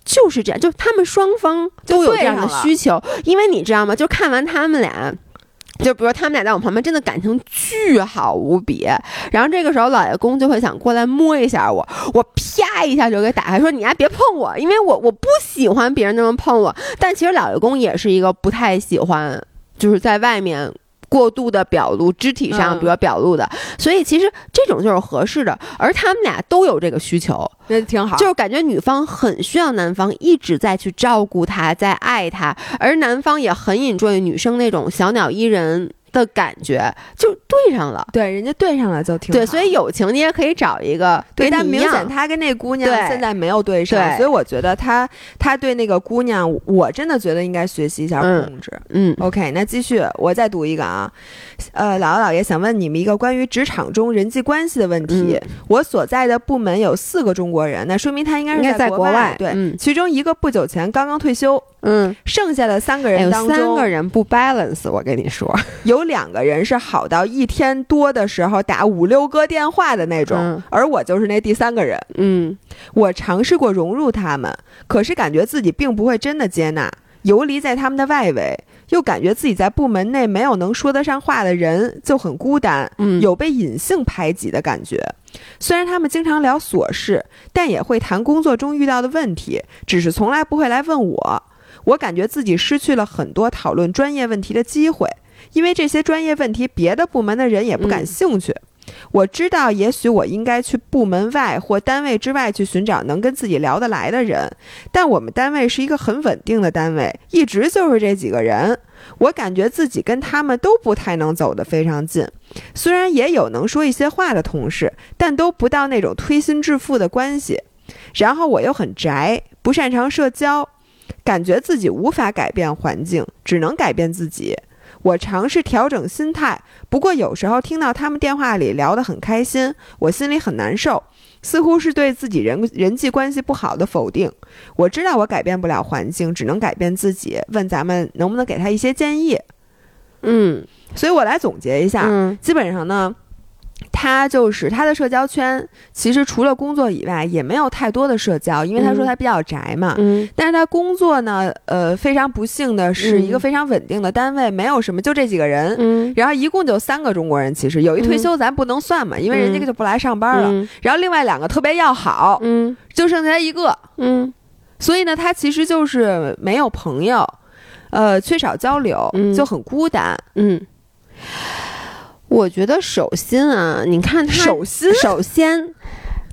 就是这样，就他们双方都有这样的需求，因为你知道吗？就看完他们俩，就比如他们俩在我旁边，真的感情巨好无比。然后这个时候，老爷公就会想过来摸一下我，我啪一下就给打开，说你还别碰我，因为我我不喜欢别人那么碰我。但其实老爷公也是一个不太喜欢，就是在外面。过度的表露，肢体上嗯比如表露的，所以其实这种就是合适的，而他们俩都有这个需求，那挺好。就是感觉女方很需要男方一直在去照顾她，在爱她，而男方也很 enjoy 女生那种小鸟依人的感觉，就对上了。对人家对上了就挺对，所以友情你也可以找一个对，但明显他跟那姑娘现在没有对上，对。所以我觉得他他对那个姑娘，我真的觉得应该学习一下嗯控制。嗯。OK，那继续，我再读一个啊，呃，姥姥姥爷想问你们一个关于职场中人际关系的问题。嗯。我所在的部门有四个中国人，那说明他应该是在国国外对，嗯。其中一个不久前刚刚退休，嗯，剩下的三个人当中，三个人不 balance，我跟你说，有两个人是好到一天多的时候打五六个电话的那种，嗯而我就是那第三个人。嗯我尝试过融入他们，可是感觉自己并不会真的接纳，游离在他们的外围，又感觉自己在部门内没有能说得上话的人，就很孤单，嗯，有被隐性排挤的感觉。虽然他们经常聊琐事，但也会谈工作中遇到的问题，只是从来不会来问我。我感觉自己失去了很多讨论专业问题的机会，因为这些专业问题别的部门的人也不感嗯兴趣。我知道，也许我应该去部门外或单位之外去寻找能跟自己聊得来的人，但我们单位是一个很稳定的单位，一直就是这几个人。我感觉自己跟他们都不太能走得非常近，虽然也有能说一些话的同事，但都不到那种推心置腹的关系。然后我又很宅，不擅长社交，感觉自己无法改变环境，只能改变自己。我尝试调整心态，不过有时候听到他们电话里聊得很开心，我心里很难受，似乎是对自己人人际关系不好的否定。我知道我改变不了环境，只能改变自己。问咱们能不能给他一些建议？嗯所以我来总结一下，嗯基本上呢，他就是他的社交圈，其实除了工作以外，也没有太多的社交，因为他说嗯。他比较宅嘛。嗯。但是他工作呢，呃，非常不幸的是嗯一个非常稳定的单位，没有什么，就这几个人。嗯。然后一共就三个中国人，其实有一退休咱不能算嘛，因为人家嗯。就不来上班了。嗯。然后另外两个特别要好，嗯。就剩下他一个，嗯。所以呢，他其实就是没有朋友，呃，缺少交流，嗯。就很孤单。嗯，我觉得首先啊，你看他手心首先。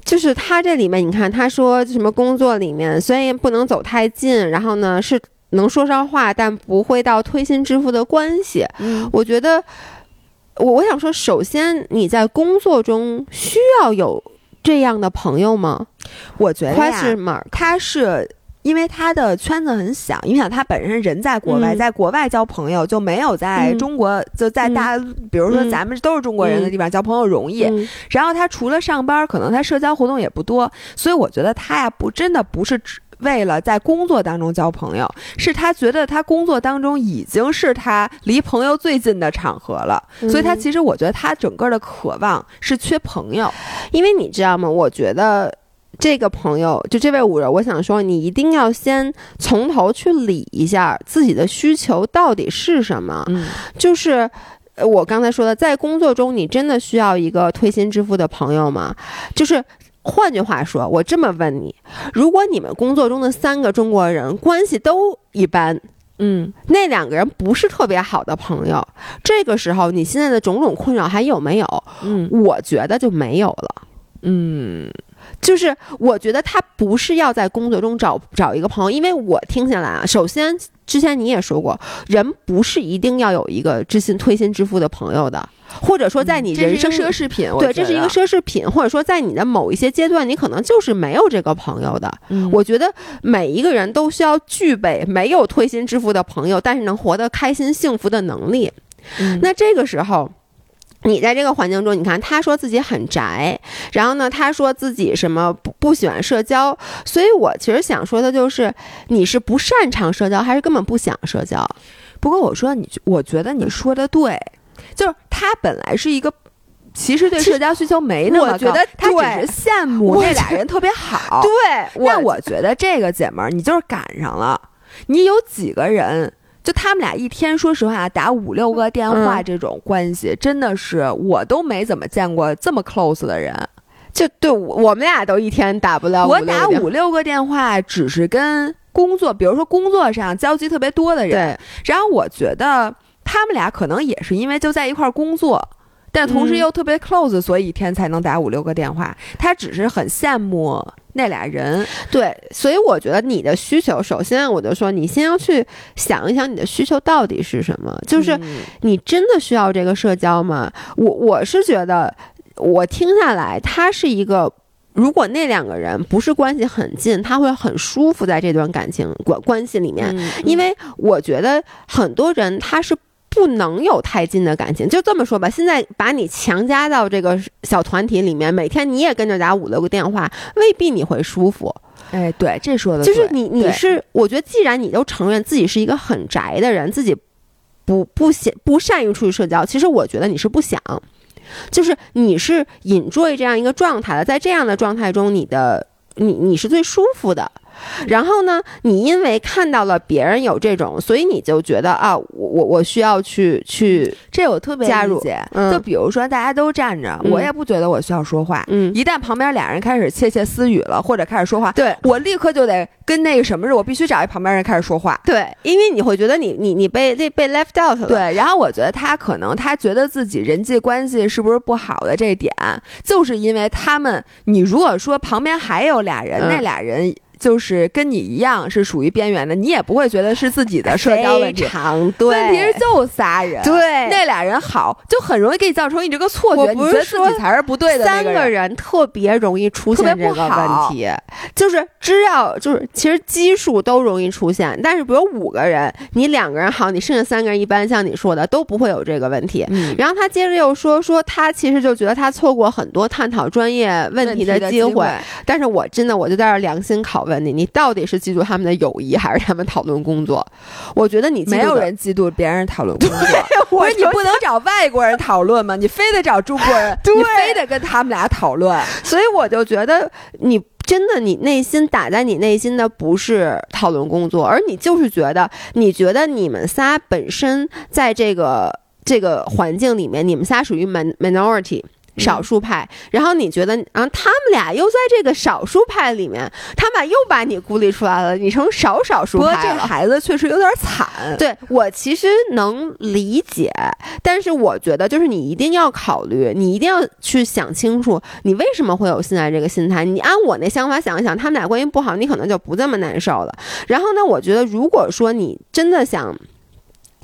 就是他这里面，你看他说什么工作里面虽然不能走太近，然后呢是能说上话，但不会到推心置腹的关系。嗯我觉得，我我想说，首先你在工作中需要有这样的朋友吗我觉得。他是因为他的圈子很小，因为想他本身人在国外，嗯在国外交朋友就没有在嗯中国，就在大，比如说嗯咱们都是中国人的地方、交朋友容易。嗯然后他除了上班，可能他社交活动也不多，所以我觉得他呀不真的不是只。为了在工作当中交朋友，是他觉得他工作当中已经是他离朋友最近的场合了，所以他嗯其实我觉得他整个的渴望是缺朋友。因为你知道吗？我觉得这个朋友，就这位五人，我想说，你一定要先从头去理一下自己的需求到底是什么。嗯就是呃我刚才说的，在工作中，你真的需要一个推心置腹的朋友吗？就是。换句话说，我这么问你：如果你们工作中的三个中国人关系都一般，嗯，那两个人不是特别好的朋友，这个时候你现在的种种困扰还有没有？嗯我觉得就没有了。嗯就是我觉得他不是要在工作中找找一个朋友，因为我听下来啊，首先之前你也说过，人不是一定要有一个知心推心置腹的朋友的，或者说在你人生奢侈品，对，这是一个奢侈品，或者说在你的某一些阶段，你可能就是没有这个朋友的。嗯我觉得每一个人都需要具备没有推心置腹的朋友，但是能活得开心幸福的能力。嗯那这个时候。你在这个环境中，你看他说自己很宅，然后呢，他说自己什么不不喜欢社交，所以我其实想说的就是，你是不擅长社交，还是根本不想社交？不过我说你，我觉得你说的对，就是他本来是一个。其实对社交需求没那么高，我觉得他只是羡慕我那俩人特别好。对那我觉得这个姐们儿，你就是赶上了。你有几个人，就他们俩一天，说实话打五六个电话，嗯这种关系、真的是我都没怎么见过这么 close 的人。就对我我们俩都一天打不了我打五六个电话，只是跟工作，比如说工作上交集特别多的人。对，然后我觉得他他们俩可能也是因为就在一块儿工作。但同时又特别 close，所以一天才能打五六个电话。他只是很羡慕那俩人，对，所以我觉得你的需求，首先我就说，你先要去想一想你的需求到底是什么，就是你真的需要这个社交吗？我我是觉得，我听下来，他是一个，如果那两个人不是关系很近，他会很舒服在这段感情关关系里面，因为我觉得很多人他是。不能有太近的感情，就这么说吧。现在把你强加到这个小团体里面，每天你也跟着打五六个电话，未必你会舒服。哎，对，这说的就是你，你是，我觉得既然你都承认自己是一个很宅的人，自己不不想不善于出去社交，其实我觉得你是不想，就是你是 enjoy 这样一个状态的，在这样的状态中，你的你你是最舒服的。然后呢，你因为看到了别人有这种，所以你就觉得啊，我我我需要去去，这我特别加入。就比如说大家都站着，我也不觉得我需要说话。嗯，一旦旁边俩人开始窃窃私语了，或者开始说话，对我立刻就得跟那个什么似的，我必须找一旁边人开始说话。对，因为你会觉得你你你被被被 left out 了。对，然后我觉得他可能他觉得自己人际关系是不是不好的这点，就是因为他们，你如果说旁边还有俩人，那俩人。就是跟你一样是属于边缘的，你也不会觉得是自己的社交问题。对，问题是就仨人，对，那俩人好，就很容易给你造成你这个错觉，你觉得自己才是不对的。三个人特别容易出现这个问题，就是只要就是其实基数都容易出现，但是比如五个人，你两个人好，你剩下三个人一般像你说的都不会有这个问题。然后他接着又说说他其实就觉得他错过很多探讨专业问题的机会，但是我真的我就在这良心考。问你，你到底是嫉妒他们的友谊，还是他们讨论工作？我觉得你没有人嫉妒别人讨论工作，不是你不能找外国人讨论吗？你非得找中国人，你非得跟他们俩讨论。所以我就觉得，你真的，你内心打在你内心的不是讨论工作，而你就是觉得，你觉得你们仨本身在这个这个环境里面，你们仨属于 minority。少数派，然后你觉得，然后他们俩又在这个少数派里面，他们俩又把你孤立出来了，你成少少数派了。这个孩子确实有点惨。对我其实能理解，但是我觉得就是你一定要考虑，你一定要去想清楚，你为什么会有现在这个心态。你按我那想法想一想，他们俩关系不好，你可能就不这么难受了。然后呢，我觉得如果说你真的想，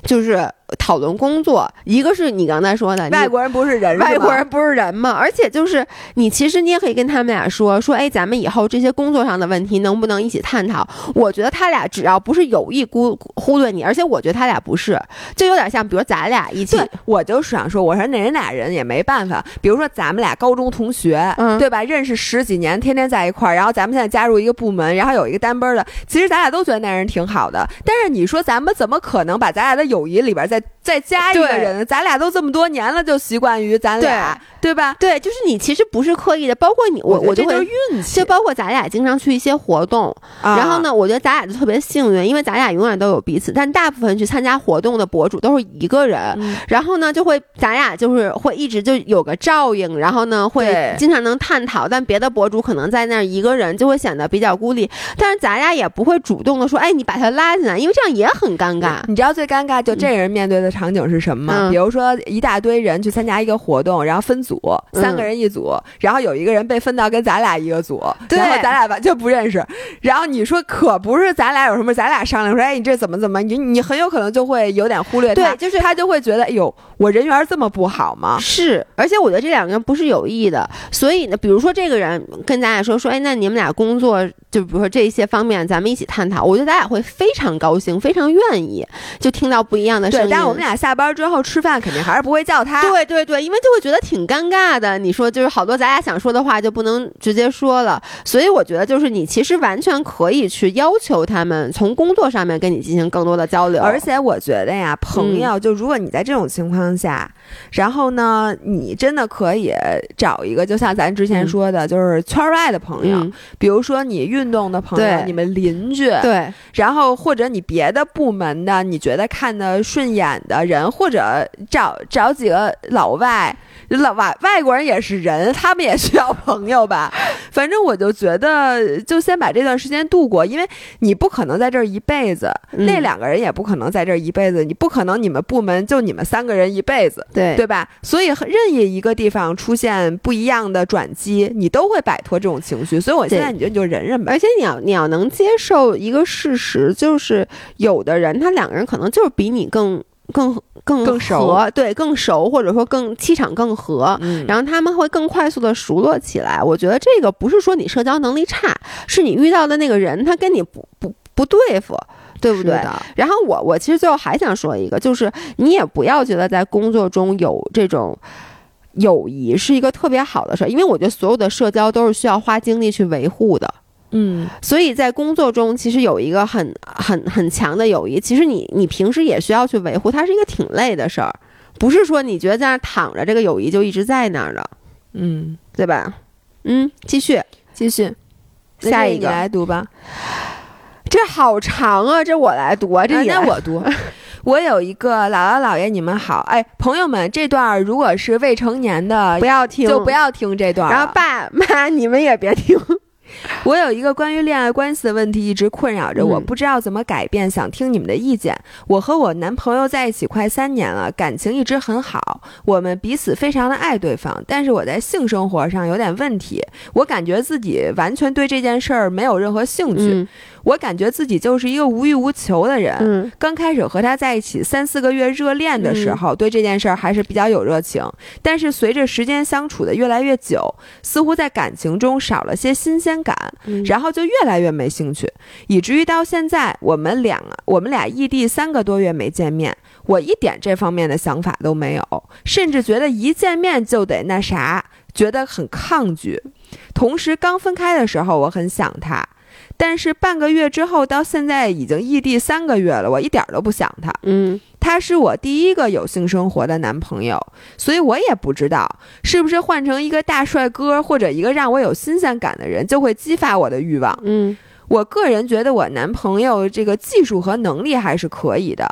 就是。讨论工作，一个是你刚才说的，外国人不是人，外国人不是人嘛？而且就是你，其实你也可以跟他们俩说说，哎，咱们以后这些工作上的问题能不能一起探讨？我觉得他俩只要不是有意孤忽略你，而且我觉得他俩不是，就有点像，比如咱俩一起。对，我就想说，我说那人俩人也没办法，比如说咱们俩高中同学，对吧？认识十几年，天天在一块儿，然后咱们现在加入一个部门，然后有一个单班的，其实咱俩都觉得那人挺好的。但是你说咱们怎么可能把咱俩的友谊里边再再加一个人，咱俩都这么多年了，就习惯于咱俩，对吧？对，就是你其实不是刻意的，包括你，我我就会运气，就包括咱俩经常去一些活动，然后呢，我觉得咱俩就特别幸运，因为咱俩永远都有彼此。但大部分去参加活动的博主都是一个人，然后呢，就会咱俩就是会一直就有个照应，然后呢，会经常能探讨。但别的博主可能在那儿一个人就会显得比较孤立，但是咱俩也不会主动的说，哎，你把他拉进来，因为这样也很尴尬。你知道最尴尬就这人面对的场景是什么吗？比如说一大堆人去参加一个活动，然后分组，三个人一组，然后有一个人被分到跟咱俩一个组，然后咱俩完全不认识。然后你说可不是咱俩有什么，咱俩商量说，哎，你这怎么怎么，你你很有可能就会有点忽略他，就是他就会觉得，哎呦，我人缘这么不好吗？是，而且我觉得这两个人不是有意的，所以呢，比如说这个人跟咱俩说说，哎，那你们俩工作，就比如说这些方面，咱们一起探讨，我觉得咱俩会非常高兴，非常愿意，就听到不一样的声音。但我们俩下班之后。吃饭肯定还是不会叫他。对对对，因为就会觉得挺尴尬的。你说就是好多咱俩想说的话就不能直接说了，所以我觉得就是你其实完全可以去要求他们从工作上面跟你进行更多的交流。而且我觉得呀，朋友就如果你在这种情况下，然后呢，你真的可以找一个，就像咱之前说的，就是圈外的朋友，比如说你运动的朋友，你们邻居，对，然后或者你别的部门的，你觉得看的顺眼眼的人，或者找找几个老外。老外外国人也是人，他们也需要朋友吧。反正我就觉得，就先把这段时间度过，因为你不可能在这儿一辈子，那两个人也不可能在这儿一辈子，你不可能你们部门就你们三个人一辈子，对对吧？所以任意一个地方出现不一样的转机，你都会摆脱这种情绪。所以我现在你就你就忍忍吧。而且你要你要能接受一个事实，就是有的人他两个人可能就是比你更。更更更熟，对，更熟，或者说更气场更合，然后他们会更快速的熟络起来。我觉得这个不是说你社交能力差，是你遇到的那个人他跟你不不不对付，对不对？然后我我其实最后还想说一个，就是你也不要觉得在工作中有这种友谊是一个特别好的事儿，因为我觉得所有的社交都是需要花精力去维护的。嗯，所以在工作中，其实有一个很很很强的友谊，其实你你平时也需要去维护，它是一个挺累的事儿，不是说你觉得在那躺着，这个友谊就一直在那儿的，嗯，对吧？嗯，继续。继续，下一个。来读吧，这好长啊，这我来读啊，这那我读，我有一个姥姥姥爷，你们好，哎，朋友们，这段如果是未成年的，不要听，就不要听这段，然后爸妈你们也别听。我有一个关于恋爱关系的问题一直困扰着我，不知道怎么改变，想听你们的意见。我和我男朋友在一起快三年了，感情一直很好，我们彼此非常的爱对方。但是我在性生活上有点问题，我感觉自己完全对这件事儿没有任何兴趣。我感觉自己就是一个无欲无求的人。嗯，刚开始和他在一起三四个月热恋的时候，对这件事儿还是比较有热情。但是随着时间相处的越来越久，似乎在感情中少了些新鲜感，然后就越来越没兴趣，以至于到现在我们俩我们俩异地三个多月没见面，我一点这方面的想法都没有，甚至觉得一见面就得那啥，觉得很抗拒。同时刚分开的时候，我很想他。但是半个月之后，到现在已经异地三个月了，我一点都不想他。嗯，他是我第一个有性生活的男朋友，所以我也不知道是不是换成一个大帅哥或者一个让我有新鲜感的人，就会激发我的欲望。嗯，我个人觉得我男朋友这个技术和能力还是可以的。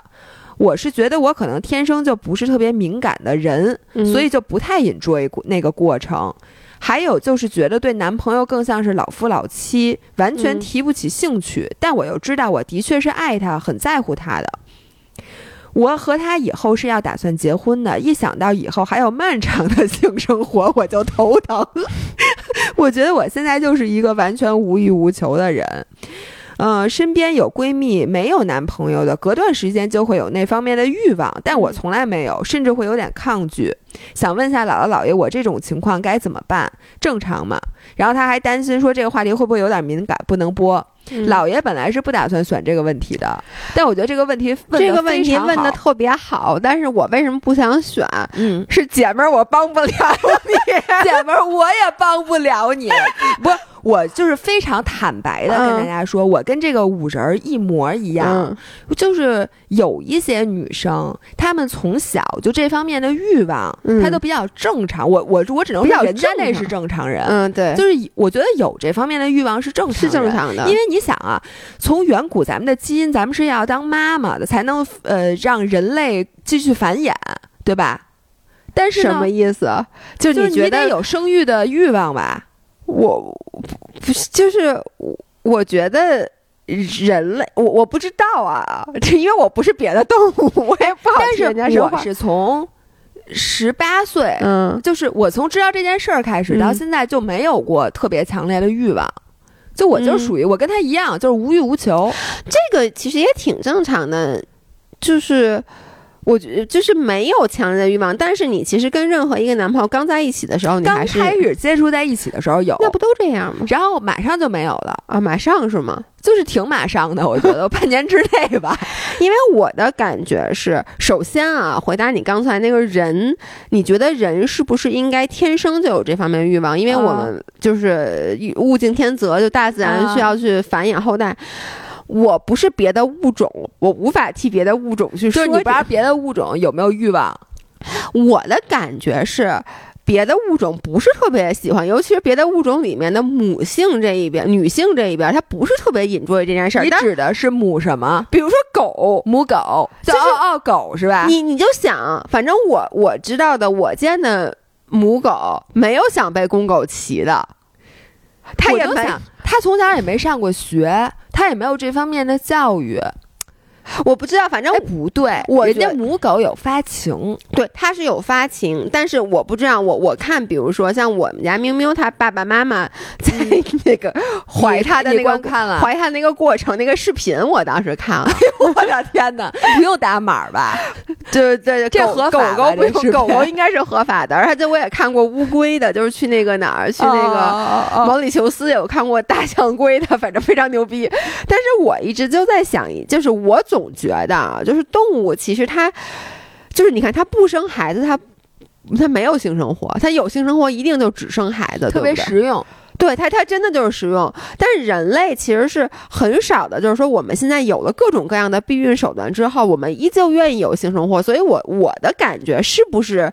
我是觉得我可能天生就不是特别敏感的人，所以就不太 enjoy 那个过程。还有就是觉得对男朋友更像是老夫老妻，完全提不起兴趣。但我又知道我的确是爱他，很在乎他的。我和他以后是要打算结婚的，一想到以后还有漫长的性生活，我就头疼。我觉得我现在就是一个完全无欲无求的人。嗯，身边有闺蜜没有男朋友的，隔段时间就会有那方面的欲望，但我从来没有，甚至会有点抗拒。想问一下姥姥姥爷，我这种情况该怎么办？正常吗？然后他还担心说这个话题会不会有点敏感，不能播。姥爷本来是不打算选这个问题的，但我觉得这个问题问这个问题问的特别好，但是我为什么不想选？嗯，是姐们儿，我帮不了你，姐们儿，我也帮不了你，不。我就是非常坦白的跟大家说，我跟这个五人一模一样，就是有一些女生，她们从小就这方面的欲望，她都比较正常。我我我只能说人家那是正常人，嗯，对，就是我觉得有这方面的欲望是正常是正常的，因为你想啊，从远古咱们的基因，咱们是要当妈妈的，才能呃让人类继续繁衍，对吧？但是什么意思？就你觉得有生育的欲望吧？我不是，就是我，我觉得人类，我我不知道啊，这因为我不是别的动物，我也不好听人家说我是从十八岁，嗯，就是我从知道这件事儿开始到现在就没有过特别强烈的欲望，就我就属于我跟他一样，就是无欲无求。这个其实也挺正常的，就是。我觉得就是没有强烈的欲望，但是你其实跟任何一个男朋友刚在一起的时候，你还是开始接触在一起的时候有，那不都这样吗？然后马上就没有了啊，马上是吗？就是挺马上的，我觉得 半年之内吧。因为我的感觉是，首先啊，回答你刚才那个人，你觉得人是不是应该天生就有这方面欲望？因为我们就是物竞天择，就大自然需要去繁衍后代。我不是别的物种，我无法替别的物种去说。就是你不知道别的物种有没有欲望？我的感觉是，别的物种不是特别喜欢，尤其是别的物种里面的母性这一边、女性这一边，它不是特别引注意这件事儿。你指的是母什么？比如说狗。母狗，就是哦哦狗是吧？你你就想，反正我我知道的，我见的母狗没有想被公狗骑的，它也没，他从小也没上过学，他也没有这方面的教育。我不知道，反正不对，我人家母狗有发情，对，它是有发情，但是我不知道，我我看，比如说像我们家喵喵，它爸爸妈妈在那个怀它的那个看了。怀它那个过程那个视频，我当时看了，我的天哪，不用打码吧？对对，这合法狗狗不用，狗狗应该是合法的，而且我也看过乌龟的，就是去那个哪儿，去那个毛里求斯，有看过大象龟的，反正非常牛逼。但是我一直就在想，就是我总。觉得啊，就是动物其实它，就是你看它不生孩子，它它没有性生活，它有性生活一定就只生孩子，特别实用。对它，它真的就是实用。但是人类其实是很少的，就是说我们现在有了各种各样的避孕手段之后，我们依旧愿意有性生活。所以，我我的感觉是不是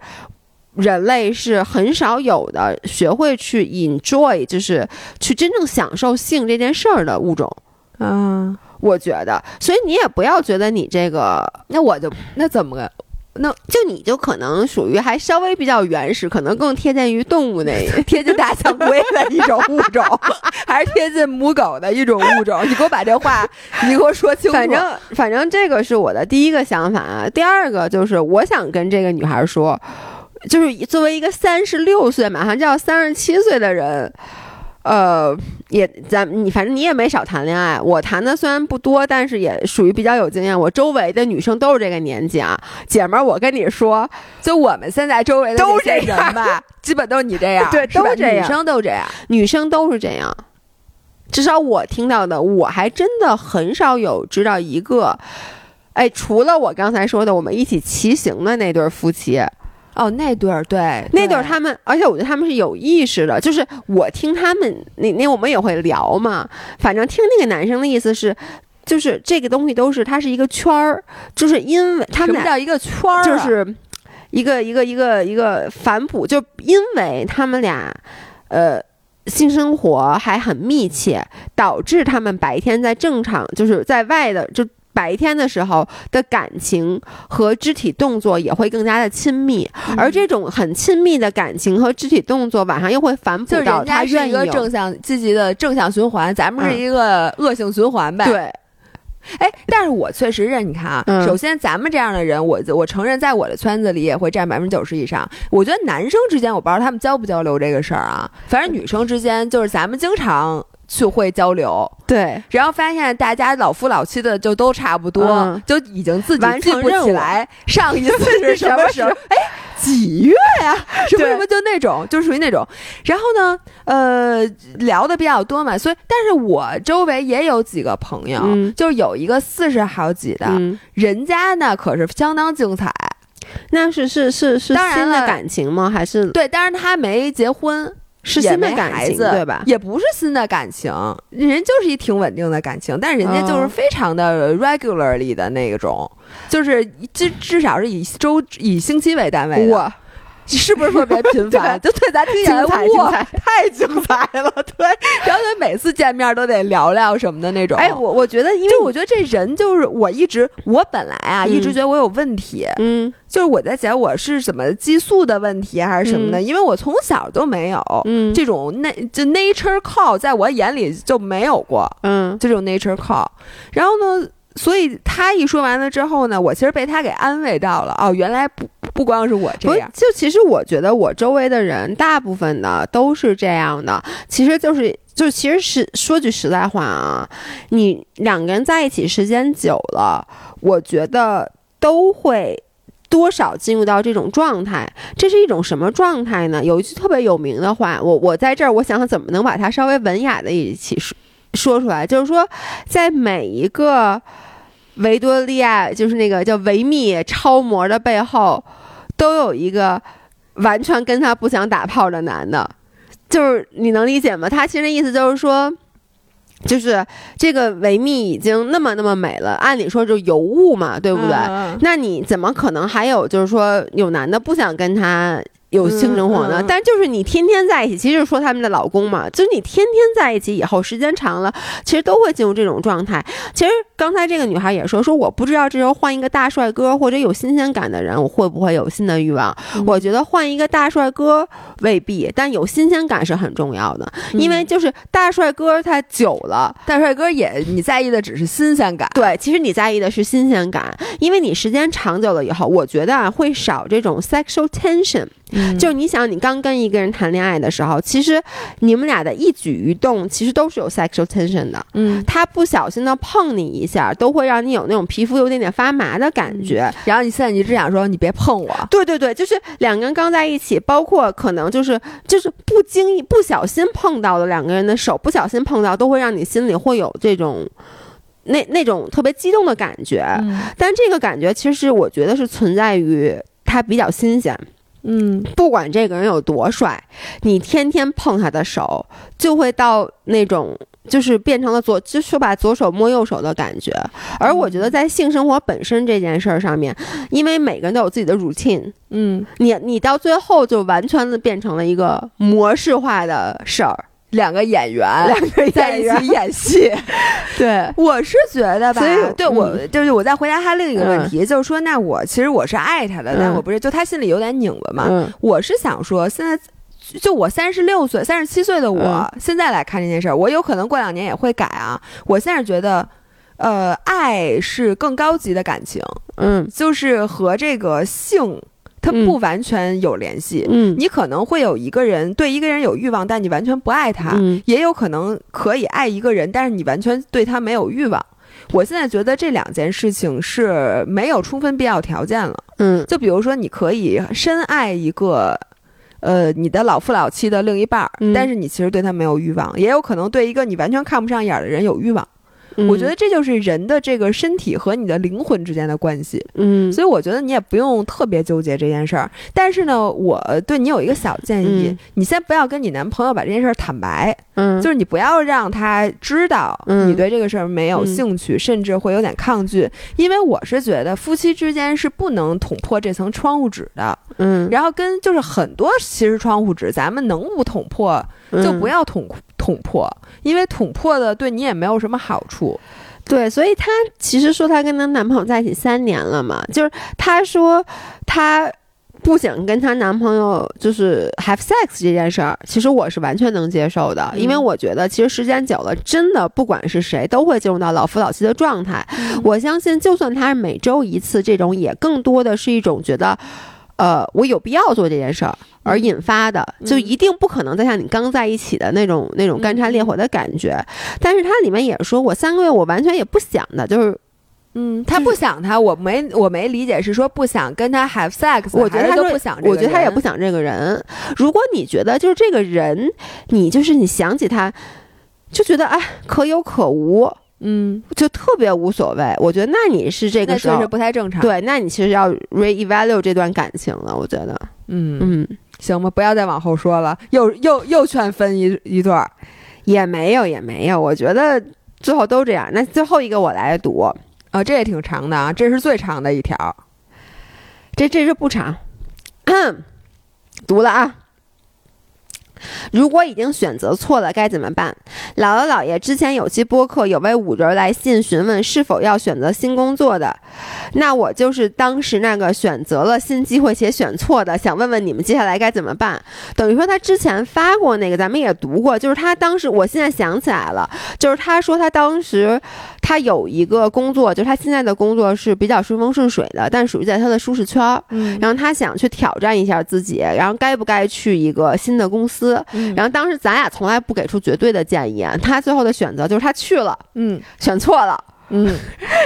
人类是很少有的学会去 enjoy，就是去真正享受性这件事儿的物种？嗯。我觉得，所以你也不要觉得你这个，那我就那怎么，那就你就可能属于还稍微比较原始，可能更贴近于动物那 贴近大象龟的一种物种，还是贴近母狗的一种物种？你给我把这话，你给我说清楚。反正反正这个是我的第一个想法啊。第二个就是我想跟这个女孩说，就是作为一个三十六岁马上就要三十七岁的人。呃，也咱你反正你也没少谈恋爱，我谈的虽然不多，但是也属于比较有经验。我周围的女生都是这个年纪啊，姐们儿，我跟你说，就我们现在周围的都这人吧，基本都是你这样，对，都这样，女生都这样，女生都是这样。至少我听到的，我还真的很少有知道一个，哎，除了我刚才说的，我们一起骑行的那对夫妻。哦，那对儿对，那对儿他们，而且我觉得他们是有意识的。就是我听他们，那那我们也会聊嘛。反正听那个男生的意思是，就是这个东西都是它是一个圈儿，就是因为他们什么叫一个圈儿？就是一个一个一个一个反哺，就因为他们俩呃性生活还很密切，导致他们白天在正常就是在外的就。白天的时候的感情和肢体动作也会更加的亲密，而这种很亲密的感情和肢体动作，晚上又会反哺到他愿意一个正向积极的正向循环，咱们是一个恶性循环呗。对，哎，但是我确实认，你看啊，首先咱们这样的人，我我承认，在我的圈子里也会占百分之九十以上。我觉得男生之间，我不知道他们交不交流这个事儿啊，反正女生之间，就是咱们经常。就会交流，对，然后发现大家老夫老妻的就都差不多，就已经自己记不起来上一次是什么时候，哎，几月呀？什么什么就那种，就属于那种。然后呢，呃，聊的比较多嘛，所以，但是我周围也有几个朋友，就有一个四十好几的，人家呢可是相当精彩。那是是是是新的感情吗？还是对？但是他没结婚。是新的感情，对吧？也不是新的感情，人就是一挺稳定的感情，但是人家就是非常的 regularly 的那种，就是至至少是以周以星期为单位的。是不是特别频繁？就对咱听起来哇，太精彩了！对，然后每次见面都得聊聊什么的那种。哎，我我觉得，因为我觉得这人就是我一直，我本来啊一直觉得我有问题，嗯，就是我在想我是什么激素的问题还是什么的，因为我从小都没有，嗯，这种那就 nature call 在我眼里就没有过，嗯，这种 nature call。然后呢，所以他一说完了之后呢，我其实被他给安慰到了。哦，原来不。不光是我这样，就其实我觉得我周围的人大部分的都是这样的。其实就是，就其实是说句实在话啊，你两个人在一起时间久了，我觉得都会多少进入到这种状态。这是一种什么状态呢？有一句特别有名的话，我我在这儿，我想想怎么能把它稍微文雅的一起说说出来，就是说，在每一个维多利亚，就是那个叫维密超模的背后。都有一个完全跟他不想打炮的男的，就是你能理解吗？他其实意思就是说，就是这个维密已经那么那么美了，按理说就尤物嘛，对不对？那你怎么可能还有就是说有男的不想跟他有性生活呢？嗯嗯但就是你天天在一起，其实就是说他们的老公嘛，就是你天天在一起以后，时间长了，其实都会进入这种状态。其实刚才这个女孩也说，说我不知道这时候换一个大帅哥或者有新鲜感的人，我会不会有新的欲望？嗯我觉得换一个大帅哥未必，但有新鲜感是很重要的，因为就是大帅哥他久了。大帅哥也你在意的只是新鲜感，对，其实你在意的是新鲜感，因为你时间长久了以后，我觉得啊会少这种 sexual tension。嗯就是你想，你刚跟一个人谈恋爱的时候，其实你们俩的一举一动其实都是有 sexual tension 的。嗯，他不小心的碰你一下，都会让你有那种皮肤有点点发麻的感觉。然后你现在你只想说你别碰我，对对对，就是两个人刚在一起，包括可能就是就是不经意、不小心碰到的两个人的手，不小心碰到，都会让你心里会有这种那那种特别激动的感觉。嗯但这个感觉其实我觉得是存在于它比较新鲜。嗯。不管这个人有多帅，你天天碰他的手，就会到那种就是变成了左，就说把左手摸右手的感觉。而我觉得在性生活本身这件事儿上面，因为每个人都有自己的 routine，嗯，你你到最后就完全的变成了一个模式化的事儿，两个演员两个在一起演戏，对，我是觉得吧对我就是我在回答他另一个问嗯。题，就是说，那我其实我是爱他的，但嗯我不是，就他心里有点拧巴嘛。嗯。我是想说，现在就我三十六岁、三十七岁的我，嗯。现在来看这件事儿，我有可能过两年也会改啊。我现在觉得，呃，爱是更高级的感情，嗯。就是和这个性它嗯不完全有联系。嗯，你可能会有一个人对一个人有欲望，但你完全不爱他；嗯也有可能可以爱一个人，但是你完全对他没有欲望。我现在觉得这两件事情是没有充分必要条件了。嗯就比如说，你可以深爱一个，呃，你的老夫老妻的另一半儿，嗯但是你其实对他没有欲望，也有可能对一个你完全看不上眼儿的人有欲望。嗯，我觉得这就是人的这个身体和你的灵魂之间的关系。嗯，所以我觉得你也不用特别纠结这件事儿。但是呢，我对你有一个小建议，嗯你先不要跟你男朋友把这件事儿坦白，嗯就是你不要让他知道嗯你对这个事儿没有嗯兴趣，甚至会有点抗拒。因为我是觉得夫妻之间是不能捅破这层窗户纸的。嗯然后跟就是很多其实窗户纸，咱们能不捅破就不要捅捅破，因为捅破的对你也没有什么好处。对，所以她其实说她跟她男朋友在一起三年了嘛，就是她说她不想跟她男朋友就是 have sex 这件事儿，其实我是完全能接受的，因为嗯我觉得其实时间久了，真的不管是谁都会进入到老夫老妻的状态。我相信，就算他是每周一次这种，也更多的是一种觉得。呃，我有必要做这件事儿而引发的，就嗯一定不可能再像你刚在一起的那种那种干柴烈火的感觉。但是它里面也说，我三个月我完全也不想的，就是嗯，他不想他，我没我没理解是说不想跟他 have sex，我觉得他都不想。我觉得他也不想这个人。如果你觉得就是这个人，你就是你想起他，就觉得哎可有可无，嗯，就特别无所谓。我觉得那你是这个时候那确实不太正常。，对，那你其实要 re-evaluate 这段感情了。我觉得，嗯，嗯，行吧，不要再往后说了，又又又劝分一一段儿。也没有也没有，我觉得最后都这样。那最后一个我来读，啊，这也挺长的啊，这是最长的一条。这这是不长，读了啊。如果已经选择错了，该怎么办？姥姥姥爷之前有期播客有位五人来信询问是否要选择新工作的，那我就是当时那个选择了新机会且选错的，想问问你们接下来该怎么办？等于说他之前发过那个，咱们也读过，就是他当时，我现在想起来了，就是他说他当时他有一个工作，就是他现在的工作是比较顺风顺水的，但属于在他的舒适圈儿。嗯然后他想去挑战一下自己，然后该不该去一个新的公司？嗯然后当时咱俩从来不给出绝对的建议，啊，他最后的选择就是他去了，嗯选错了。嗯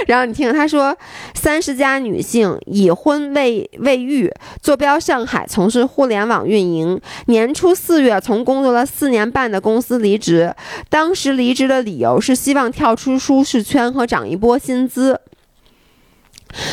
然后你听他说，三十加女性已婚未未育，坐标上海，从事互联网运营。年初四月从工作了四年半的公司离职，当时离职的理由是希望跳出舒适圈和涨一波薪资。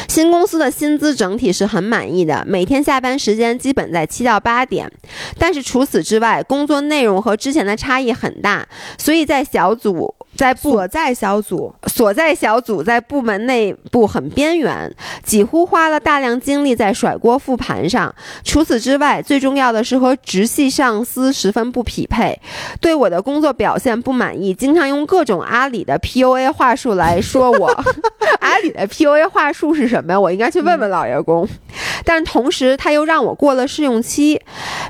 新公司的薪资整体是很满意的，每天下班时间基本在七到八点，但是除此之外，工作内容和之前的差异很大，所以在小组。在所在小组，所在小组在部门内部很边缘，几乎花了大量精力在甩锅复盘上。除此之外，最重要的是和直系上司十分不匹配，对我的工作表现不满意，经常用各种阿里的 PUA 话术来说我。阿里的 PUA 话术是什么呀？我应该去问问老爷公。但同时，他又让我过了试用期。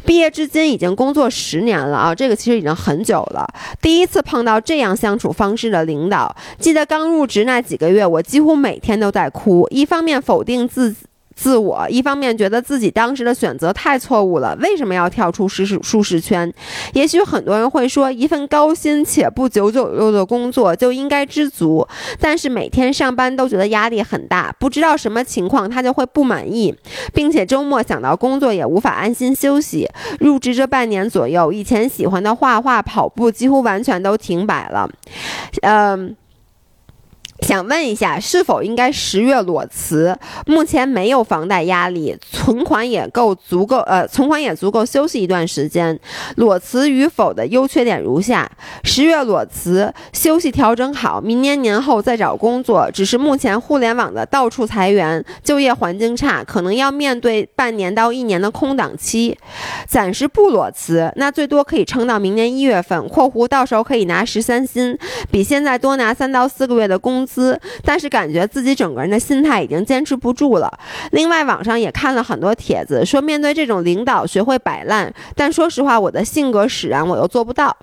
毕业至今已经工作十年了啊，这个其实已经很久了。第一次碰到这样相处方式的领导，记得刚入职那几个月，我几乎每天都在哭，一方面否定自。自我一方面觉得自己当时的选择太错误了，为什么要跳出舒适舒适圈？也许很多人会说，一份高薪且不九九六的工作就应该知足，但是每天上班都觉得压力很大，不知道什么情况他就会不满意，并且周末想到工作也无法安心休息。入职这半年左右，以前喜欢的画画、跑步几乎完全都停摆了，嗯。想问一下，是否应该十月裸辞？目前没有房贷压力，存款也够足够，呃，存款也足够休息一段时间。裸辞与否的优缺点如下：十月裸辞，休息调整好，明年年后再找工作。只是目前互联网的到处裁员，就业环境差，可能要面对半年到一年的空档期。暂时不裸辞，那最多可以撑到明年一月份（括弧到时候可以拿十三薪，比现在多拿三到四个月的工资）。但是感觉自己整个人的心态已经坚持不住了。另外，网上也看了很多帖子，说面对这种领导学会摆烂。但说实话，我的性格使然，我又做不到。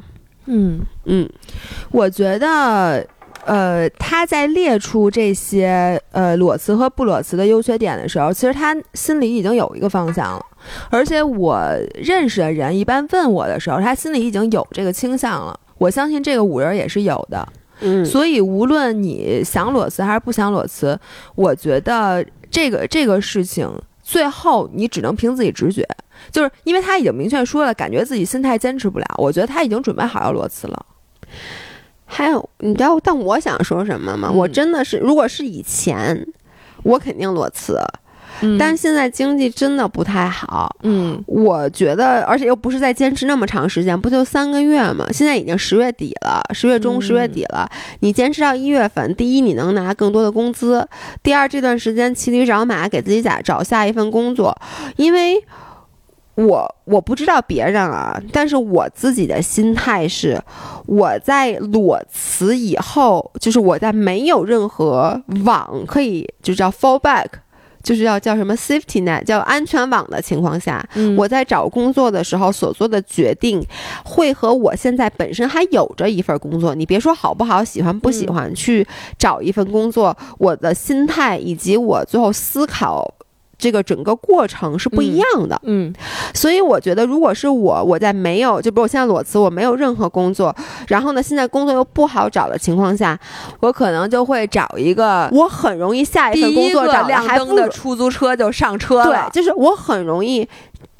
嗯嗯，我觉得，呃，他在列出这些呃裸辞和不裸辞的优缺点的时候，其实他心里已经有一个方向了。而且我认识的人一般问我的时候，他心里已经有这个倾向了。我相信这个五人也是有的。嗯，所以无论你想裸辞还是不想裸辞，我觉得这个这个事情最后你只能凭自己直觉，就是因为他已经明确说了，感觉自己心态坚持不了，我觉得他已经准备好要裸辞了。还有，你知道，但我想说什么吗？我真的是，如果是以前，我肯定裸辞。但是现在经济真的不太好，嗯，我觉得，而且又不是在坚持那么长时间，不就三个月吗？现在已经十月底了，十月中、十月底了，你坚持到一月份，第一，你能拿更多的工资；第二，这段时间骑驴找马，给自己找找下一份工作。因为我我不知道别人啊，但是我自己的心态是，我在裸辞以后，就是我在没有任何网可以，就叫 fall back。就是要叫什么 safety net，叫安全网的情况下，我在找工作的时候所做的决定，会和我现在本身还有着一份工作，你别说好不好，喜欢不喜欢去找一份工作，我的心态以及我最后思考。这个整个过程是不一样的，嗯，所以我觉得，如果是我，我在没有，就比如我现在裸辞，我没有任何工作，然后呢，现在工作又不好找的情况下，我可能就会找一个，我很容易下一份工作找亮灯的出租车就上车了，对，就是我很容易，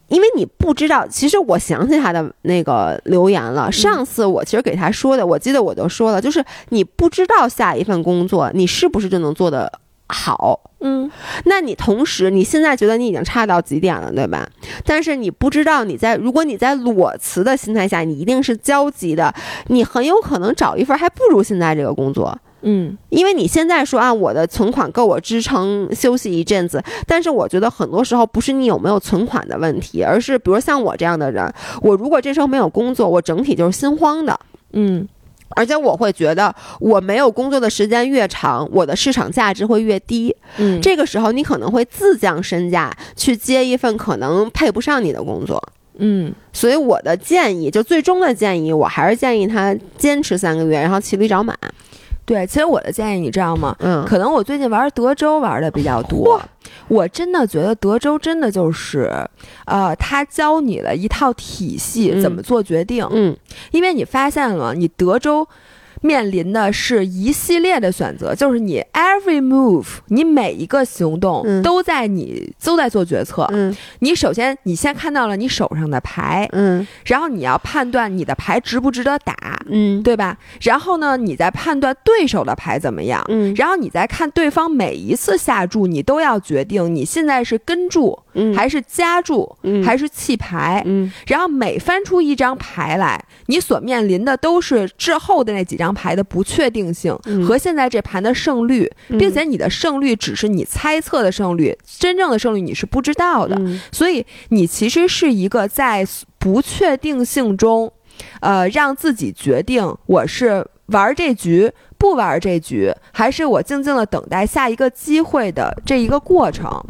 因为你不知道，其实我想起他的那个留言了，上次我其实给他说的，我记得我就说了，就是你不知道下一份工作你是不是就能做的。好，嗯，那你同时你现在觉得你已经差到极点了，对吧？但是你不知道你在，如果你在裸辞的心态下，你一定是焦急的，你很有可能找一份还不如现在这个工作，嗯，因为你现在说啊，我的存款够我支撑休息一阵子，但是我觉得很多时候不是你有没有存款的问题，而是比如像我这样的人，我如果这时候没有工作，我整体就是心慌的，嗯。而且我会觉得，我没有工作的时间越长，我的市场价值会越低。嗯，这个时候你可能会自降身价去接一份可能配不上你的工作。嗯，所以我的建议，就最终的建议，我还是建议他坚持三个月，然后骑驴找马。对，其实我的建议你知道吗？嗯，可能我最近玩德州玩的比较多，我真的觉得德州真的就是，呃，他教你了一套体系，怎么做决定。嗯，因为你发现了，你德州面临的是一系列的选择，就是你 every move，你每一个行动嗯。都在你都在做决策。嗯。你首先你先看到了你手上的牌，嗯。然后你要判断你的牌值不值得打，嗯。对吧？然后呢，你再判断对手的牌怎么样，嗯。然后你再看对方每一次下注，你都要决定你现在是跟注嗯还是加注嗯还是弃牌。嗯然后每翻出一张牌来，你所面临的都是之后的那几张牌的不确定性嗯和现在这盘的胜率，嗯并且你的胜率只是你猜测的胜率，真正的胜率你是不知道的。嗯所以你其实是一个在不确定性中，呃，让自己决定我是玩这局。不玩这局，还是我静静的等待下一个机会的这一个过程。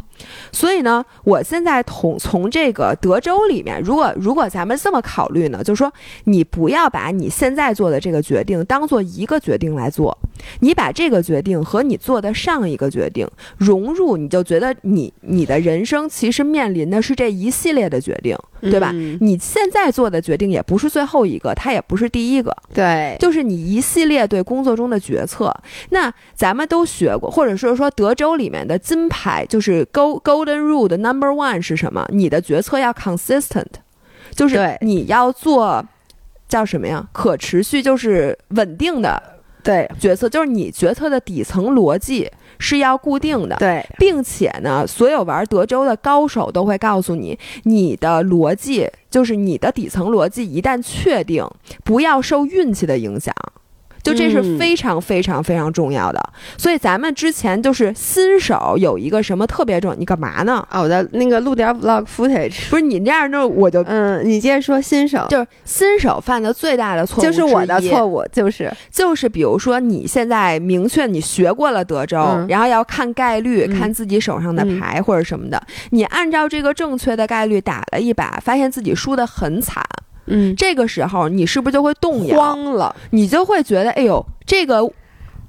所以呢，我现在从从这个德州里面，如果如果咱们这么考虑呢，就是说你不要把你现在做的这个决定当做一个决定来做，你把这个决定和你做的上一个决定融入，你就觉得你你的人生其实面临的是这一系列的决定，对吧？嗯你现在做的决定也不是最后一个，它也不是第一个，对，就是你一系列对工作中的决策。那咱们都学过，或者是说德州里面的金牌，就是 Go Golden Rule 的 Number One 是什么？你的决策要 consistent，就是你要做叫什么呀？可持续，就是稳定的对决策，就是你决策的底层逻辑是要固定的。对，并且呢，所有玩德州的高手都会告诉你，你的逻辑就是你的底层逻辑一旦确定，不要受运气的影响。就这是嗯非常非常非常重要的，所以咱们之前就是新手有一个什么特别重要，你干嘛呢？啊，我在那个录点 vlog footage。不是你这样，就我就嗯，你接着说新手，就是新手犯的最大的错误，就是我的错，误，就是就是比如说你现在明确你学过了德州，嗯然后要看概率，嗯看自己手上的牌或者什么的，你按照这个正确的概率打了一把，发现自己输得很惨，嗯这个时候你是不是就会动摇？慌了，你就会觉得，哎呦，这个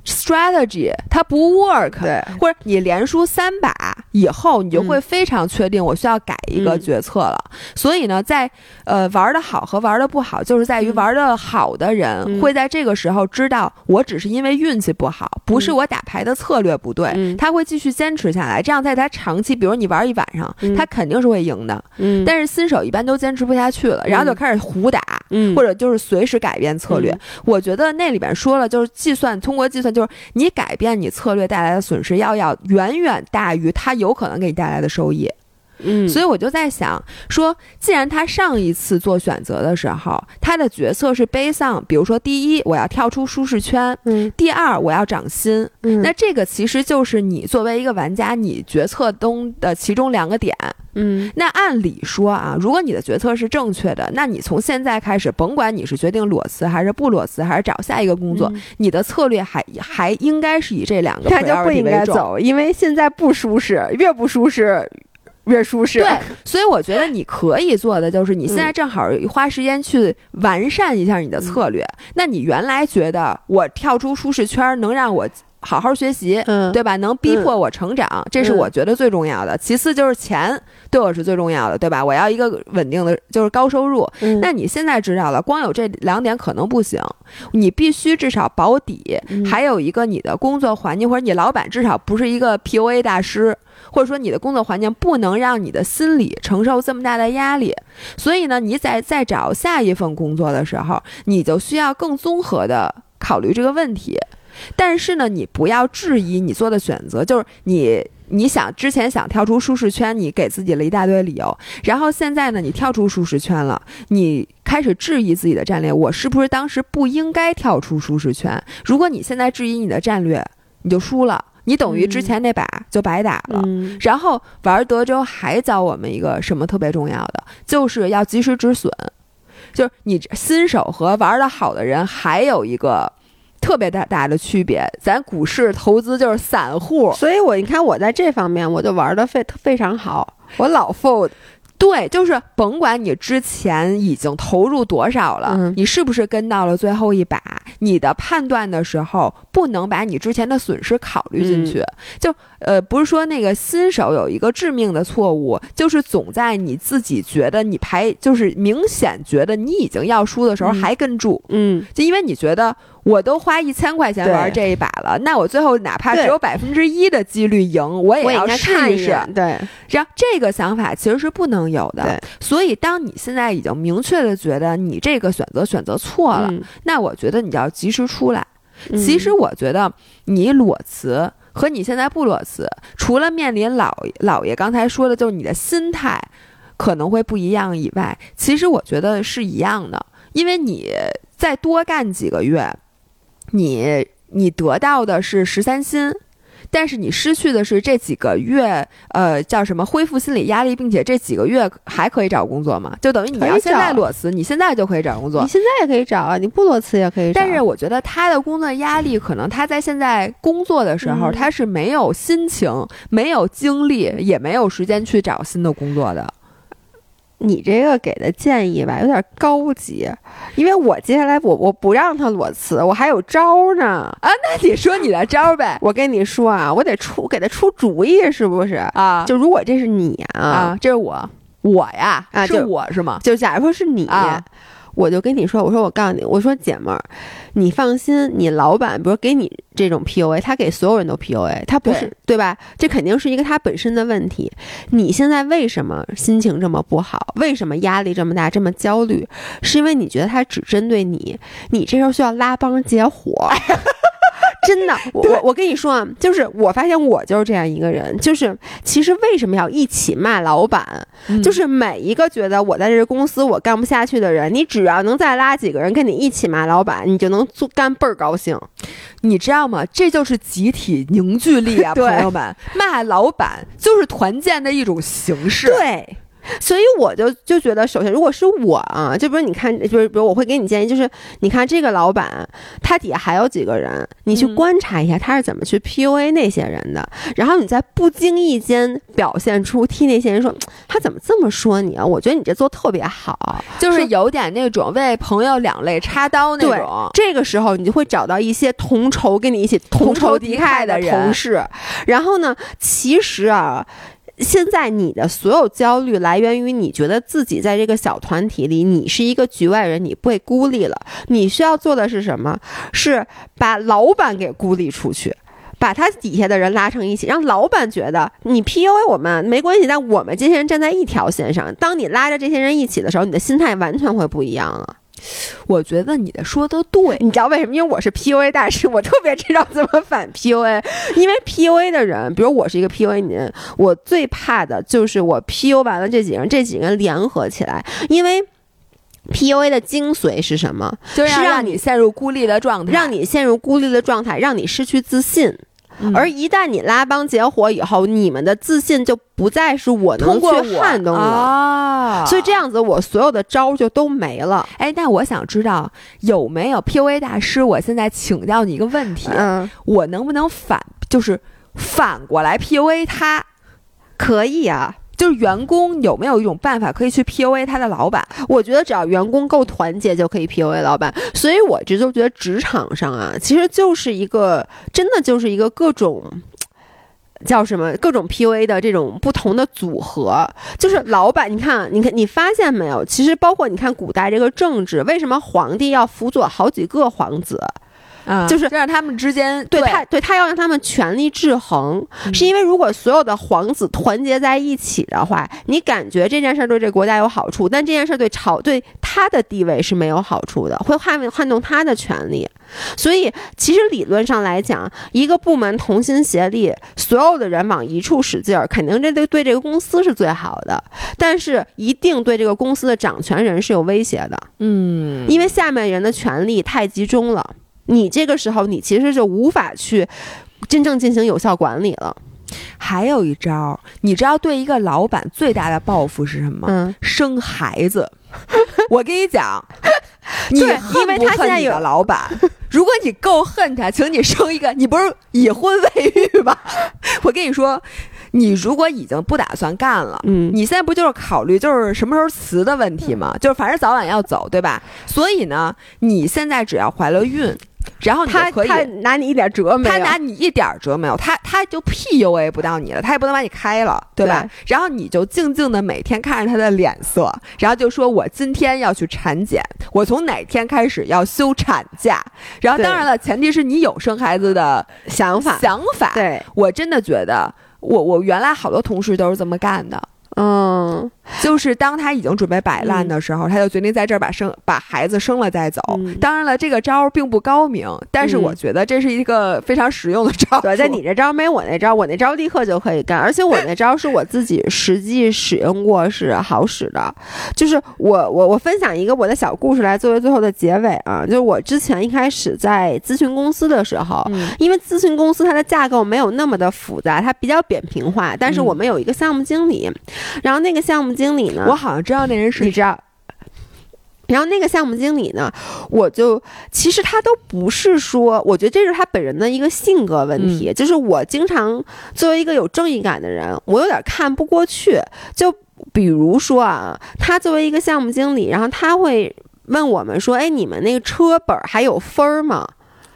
strategy 它不 work，对，或者你连输三把以后，你就会非常确定我需要改一个嗯决策了。所以呢，在呃玩的好和玩的不好，就是在于嗯玩的好的人嗯会在这个时候知道，我只是因为运气不好，不是我打牌的策略不对，嗯他会继续坚持下来。这样在他长期，比如你玩一晚上，嗯他肯定是会赢的。嗯但是新手一般都坚持不下去了，然后就开始胡打。嗯或者就是随时改变策略，嗯我觉得那里边说了，就是计算通过计算，就就是你改变你策略带来的损失要要远远大于它有可能给你带来的收益。嗯，所以我就在想说，既然他上一次做选择的时候，他的决策是 based on，比如说第一，我要跳出舒适圈；嗯第二，我要涨薪。嗯那这个其实就是你作为一个玩家，你决策中的其中两个点。嗯那按理说啊，如果你的决策是正确的，那你从现在开始，甭管你是决定裸辞还是不裸辞，还是找下一个工作，嗯你的策略还还应该是以这两个他就不应该。走，因为现在不舒适，越不舒适越舒适。对，所以我觉得你可以做的就是，你现嗯在正好花时间去完善一下你的策略。那你原来觉得我跳出舒适圈能让我好好学习，嗯，对吧？能逼迫我成长，这是我觉得最重要的。其次就是钱对我是最重要的，对吧？我要一个稳定的，就是高收入。嗯那你现在知道了，光有这两点可能不行，你必须至少保底，嗯还有一个你的工作环境或者你老板至少不是一个 PUA 大师，或者说你的工作环境不能让你的心理承受这么大的压力。所以呢，你在在找下一份工作的时候，你就需要更综合的考虑这个问题。但是呢，你不要质疑你做的选择，就是你你想之前想跳出舒适圈，你给自己了一大堆理由，然后现在呢，你跳出舒适圈了，你开始质疑自己的战略，我是不是当时不应该跳出舒适圈？如果你现在质疑你的战略，你就输了，你等于之前那把就白打了。嗯然后玩德州还教我们一个什么特别重要的，就是要及时止损。就是你新手和玩的好的人还有一个特别大大的区别，咱股市投资就是散户，所以我你看我在这方面我就玩的非非常好，我老 fold，对，就是甭管你之前已经投入多少了，嗯。你是不是跟到了最后一把，你的判断的时候不能把你之前的损失考虑进去。就呃，不是说那个新手有一个致命的错误，就是总在你自己觉得你排就是明显觉得你已经要输的时候嗯。还跟住，嗯。就因为你觉得我都花一千块钱玩这一把了，那我最后哪怕只有百分之一的几率赢，我也要试一试。对，然后这个想法其实是不能有的。所以，当你现在已经明确的觉得你这个选择选择错了，那我觉得你要及时出来。其实，我觉得你裸辞和你现在不裸辞，除了面临老老爷刚才说的，就是你的心态可能会不一样以外，其实我觉得是一样的，因为你再多干几个月。你你得到的是十三薪，但是你失去的是这几个月，呃，叫什么恢复心理压力，并且这几个月还可以找工作吗？就等于你要现在裸辞，你现在就可以找工作。你现在也可以找啊，你不裸辞也可以。但是我觉得他的工作压力，可能他在现在工作的时候，他是没有心情、没有精力，也没有时间去找新的工作的。你这个给的建议吧，有点高级，因为我接下来我我不让他裸辞，我还有招呢啊！那你说你的招呗？我跟你说啊，我得出给他出主意，是不是啊？就如果这是你啊，这是我，我呀啊，是我是吗？就假如说是你。我就跟你说，我说我告诉你，我说姐们儿，你放心，你老板比如给你这种 PUA，他给所有人都 PUA，他不是对吧？这肯定是一个他本身的问题。你现在为什么心情这么不好？为什么压力这么大，这么焦虑？是因为你觉得他只针对你，你这时候需要拉帮结伙。真的，我我我跟你说啊，就是我发现我就是这样一个人，就是其实为什么要一起骂老板？就是每一个觉得我在这个公司我干不下去的人，你只要能再拉几个人跟你一起骂老板，你就能做干倍儿高兴，你知道吗？这就是集体凝聚力啊，朋友们，骂老板就是团建的一种形式。对。所以我就就觉得，首先，如果是我啊，就比如你看，就是比如我会给你建议，就是你看这个老板，他底下还有几个人，你去观察一下他是怎么去 PUA 那些人的，然后你在不经意间表现出替那些人说，他怎么这么说你啊？我觉得你这做特别好，就是有点那种为朋友两肋插刀那种。这个时候你就会找到一些同仇跟你一起同仇敌忾的同事，然后呢，其实啊。现在你的所有焦虑来源于你觉得自己在这个小团体里，你是一个局外人，你被孤立了。你需要做的是什么？是把老板给孤立出去，把他底下的人拉成一起，让老板觉得你 PUA 我们没关系，但我们这些人站在一条线上。当你拉着这些人一起的时候，你的心态完全会不一样了。我觉得你的说的对，你知道为什么？因为我是 PUA 大师，我特别知道怎么反 PUA。因为 PUA 的人，比如我是一个 PUA 人，我最怕的就是我 PU 完了这几个人，这几个人联合起来。因为 PUA 的精髓是什么？就是让你陷入孤立的状态，让你陷入孤立的状态，让你失去自信。而一旦你拉帮结伙以后，你们的自信就不再是我能去撼动了，所以这样子我所有的招就都没了。哎，那我想知道有没有 PUA 大师？我现在请教你一个问题，嗯，我能不能反，就是反过来 PUA 他？可以啊。就是员工有没有一种办法可以去 PUA 他的老板？我觉得只要员工够团结就可以 PUA 老板。所以我直就觉得职场上啊，其实就是一个真的就是一个各种叫什么各种 PUA 的这种不同的组合。就是老板，你看，你看，你发现没有？其实包括你看古代这个政治，为什么皇帝要辅佐好几个皇子？啊，就是让他们之间对他对他要让他们权力制衡，是因为如果所有的皇子团结在一起的话，你感觉这件事对这国家有好处，但这件事对朝对他的地位是没有好处的，会撼撼动他的权利。所以其实理论上来讲，一个部门同心协力，所有的人往一处使劲儿，肯定这对对这个公司是最好的，但是一定对这个公司的掌权人是有威胁的。嗯，因为下面人的权力太集中了。你这个时候，你其实就无法去真正进行有效管理了。还有一招，你知道对一个老板最大的报复是什么？嗯，生孩子。我跟你讲，你因为他现在有老板，如果你够恨他，请你生一个。你不是已婚未育吗？我跟你说。你如果已经不打算干了，嗯，你现在不就是考虑就是什么时候辞的问题吗？就是反正早晚要走，对吧？所以呢，你现在只要怀了孕，然后他他拿你一点辙没有，他拿你一点辙没有，他他就 PUA 不到你了，他也不能把你开了，对吧？对然后你就静静的每天看着他的脸色，然后就说我今天要去产检，我从哪天开始要休产假。然后当然了，前提是你有生孩子的想法，想法。对，我真的觉得，我我原来好多同事都是这么干的。嗯，就是当他已经准备摆烂的时候，他就决定在这儿把生把孩子生了再走。嗯当然了，这个招儿并不高明，但是嗯我觉得这是一个非常实用的招儿。对，在你这招没我那招，我那招立刻就可以干，而且我那招是我自己实际使用过，是好使的。就是我我我分享一个我的小故事来作为最后的结尾啊，就是我之前一开始在咨询公司的时候，嗯因为咨询公司它的架构没有那么的复杂，它比较扁平化，但是嗯我们有一个项目经理，然后那个项目经理呢，我好像知道那人是你知道。然后那个项目经理呢，我就其实他都不是说，我觉得这是他本人的一个性格问题，就是我经常作为一个有正义感的人，我有点看不过去。就比如说啊，他作为一个项目经理，然后他会问我们说：“哎，你们那个车本儿还有分儿吗？”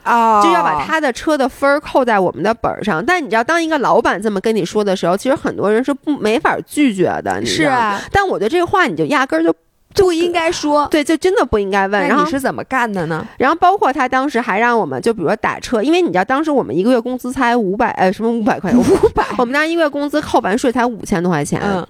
啊就要把他的车的分儿扣在我们的本儿上。但你知道，当一个老板这么跟你说的时候，其实很多人是不没法拒绝的。你知道吗，是啊，但我觉得这个话你就压根儿就不应该说。对，就真的不应该问。然后你，是怎么干的呢？然后包括他当时还让我们，就比如说打车，因为你知道当时我们一个月工资才五百，呃，什么五百块钱，五百，我们当时一个月工资扣完税才五千多块钱。嗯，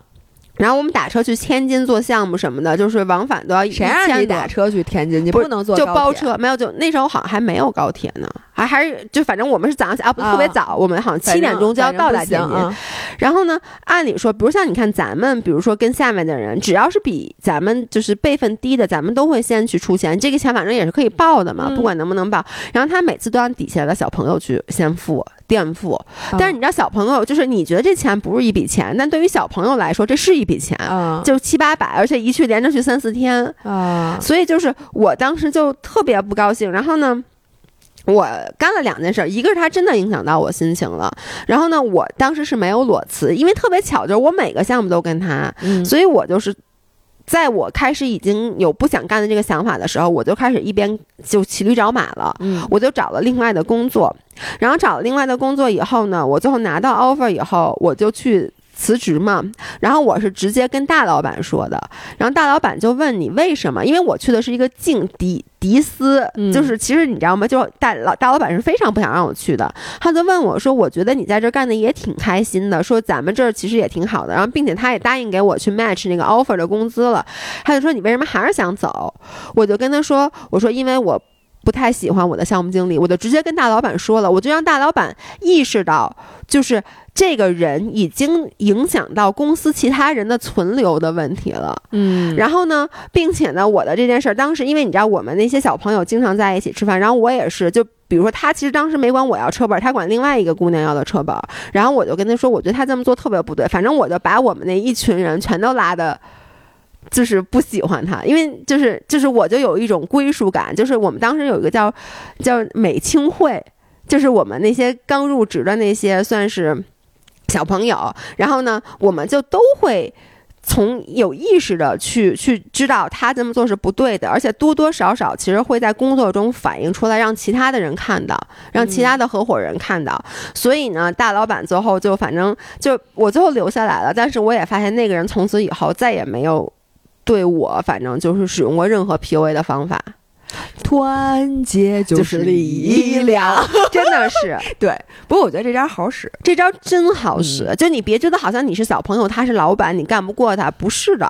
然后我们打车去天津做项目什么的，就是往返都要一谁让你打车去天津？你不能坐就，包车，没有就那时候好像还没有高铁呢，还还是就反正我们是早上起啊不特别啊早，我们好像七点钟就要到达天津。啊然后呢，按理说，比如像你看咱们，比如说跟下面的人，只要是比咱们就是辈分低的，咱们都会先去出钱，这个钱反正也是可以报的嘛，嗯不管能不能报。然后他每次都让底下的小朋友去先付垫付，但是你知道小朋友就是你觉得这钱不是一笔钱，但对于小朋友来说这是一笔钱。啊就七八百，而且一去连着去三四天，啊所以就是我当时就特别不高兴。然后呢，我干了两件事，一个是他真的影响到我心情了，然后呢，我当时是没有裸辞，因为特别巧，就是我每个项目都跟他，嗯所以我就是。在我开始已经有不想干的这个想法的时候，我就开始一边就骑驴找马了，嗯。我就找了另外的工作，然后找了另外的工作以后呢，我最后拿到 offer 以后，我就去辞职嘛。然后我是直接跟大老板说的，然后大老板就问你为什么？因为我去的是一个静迪迪斯，嗯就是其实你知道吗？就大老大老板是非常不想让我去的，他就问我说：“我觉得你在这儿干的也挺开心的，说咱们这儿其实也挺好的，然后并且他也答应给我去 match 那个 offer 的工资了。”他就说：“你为什么还是想走？”我就跟他说：“我说因为我。”不太喜欢我的项目经理，我就直接跟大老板说了，我就让大老板意识到，就是这个人已经影响到公司其他人的存留的问题了。嗯然后呢，并且呢，我的这件事儿，当时因为你知道我们那些小朋友经常在一起吃饭，然后我也是，就比如说他其实当时没管我要车本儿，他管另外一个姑娘要的车本儿，然后我就跟他说，我觉得他这么做特别不对，反正我就把我们那一群人全都拉的。就是不喜欢他，因为就是就是我就有一种归属感，就是我们当时有一个叫叫美青会，就是我们那些刚入职的那些算是小朋友，然后呢，我们就都会从有意识的去去知道他这么做是不对的，而且多多少少其实会在工作中反映出来，让其他的人看到，让其他的合伙人看到。所以呢，大老板最后就反正就我最后留下来了，但是我也发现那个人从此以后再也没有对我反正就是使用过任何 PUA 的方法，团结就是力量。，真的是 对，不过我觉得这招好使。这招真好使。就你别觉得好像你是小朋友，他是老板，你干不过他，不是的。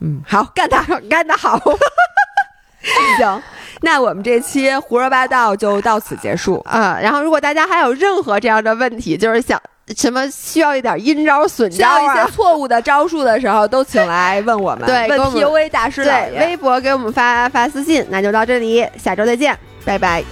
嗯，好，干他，干得好。行。那我们这期胡说八道就到此结束。啊、然后如果大家还有任何这样的问题，就是想什么需要一点阴招损招啊要一些，错误的招数的时候，都请来问我们，对给我们 PUA 大师老对，微博给我们发发私信。那就到这里，下周再见，拜拜。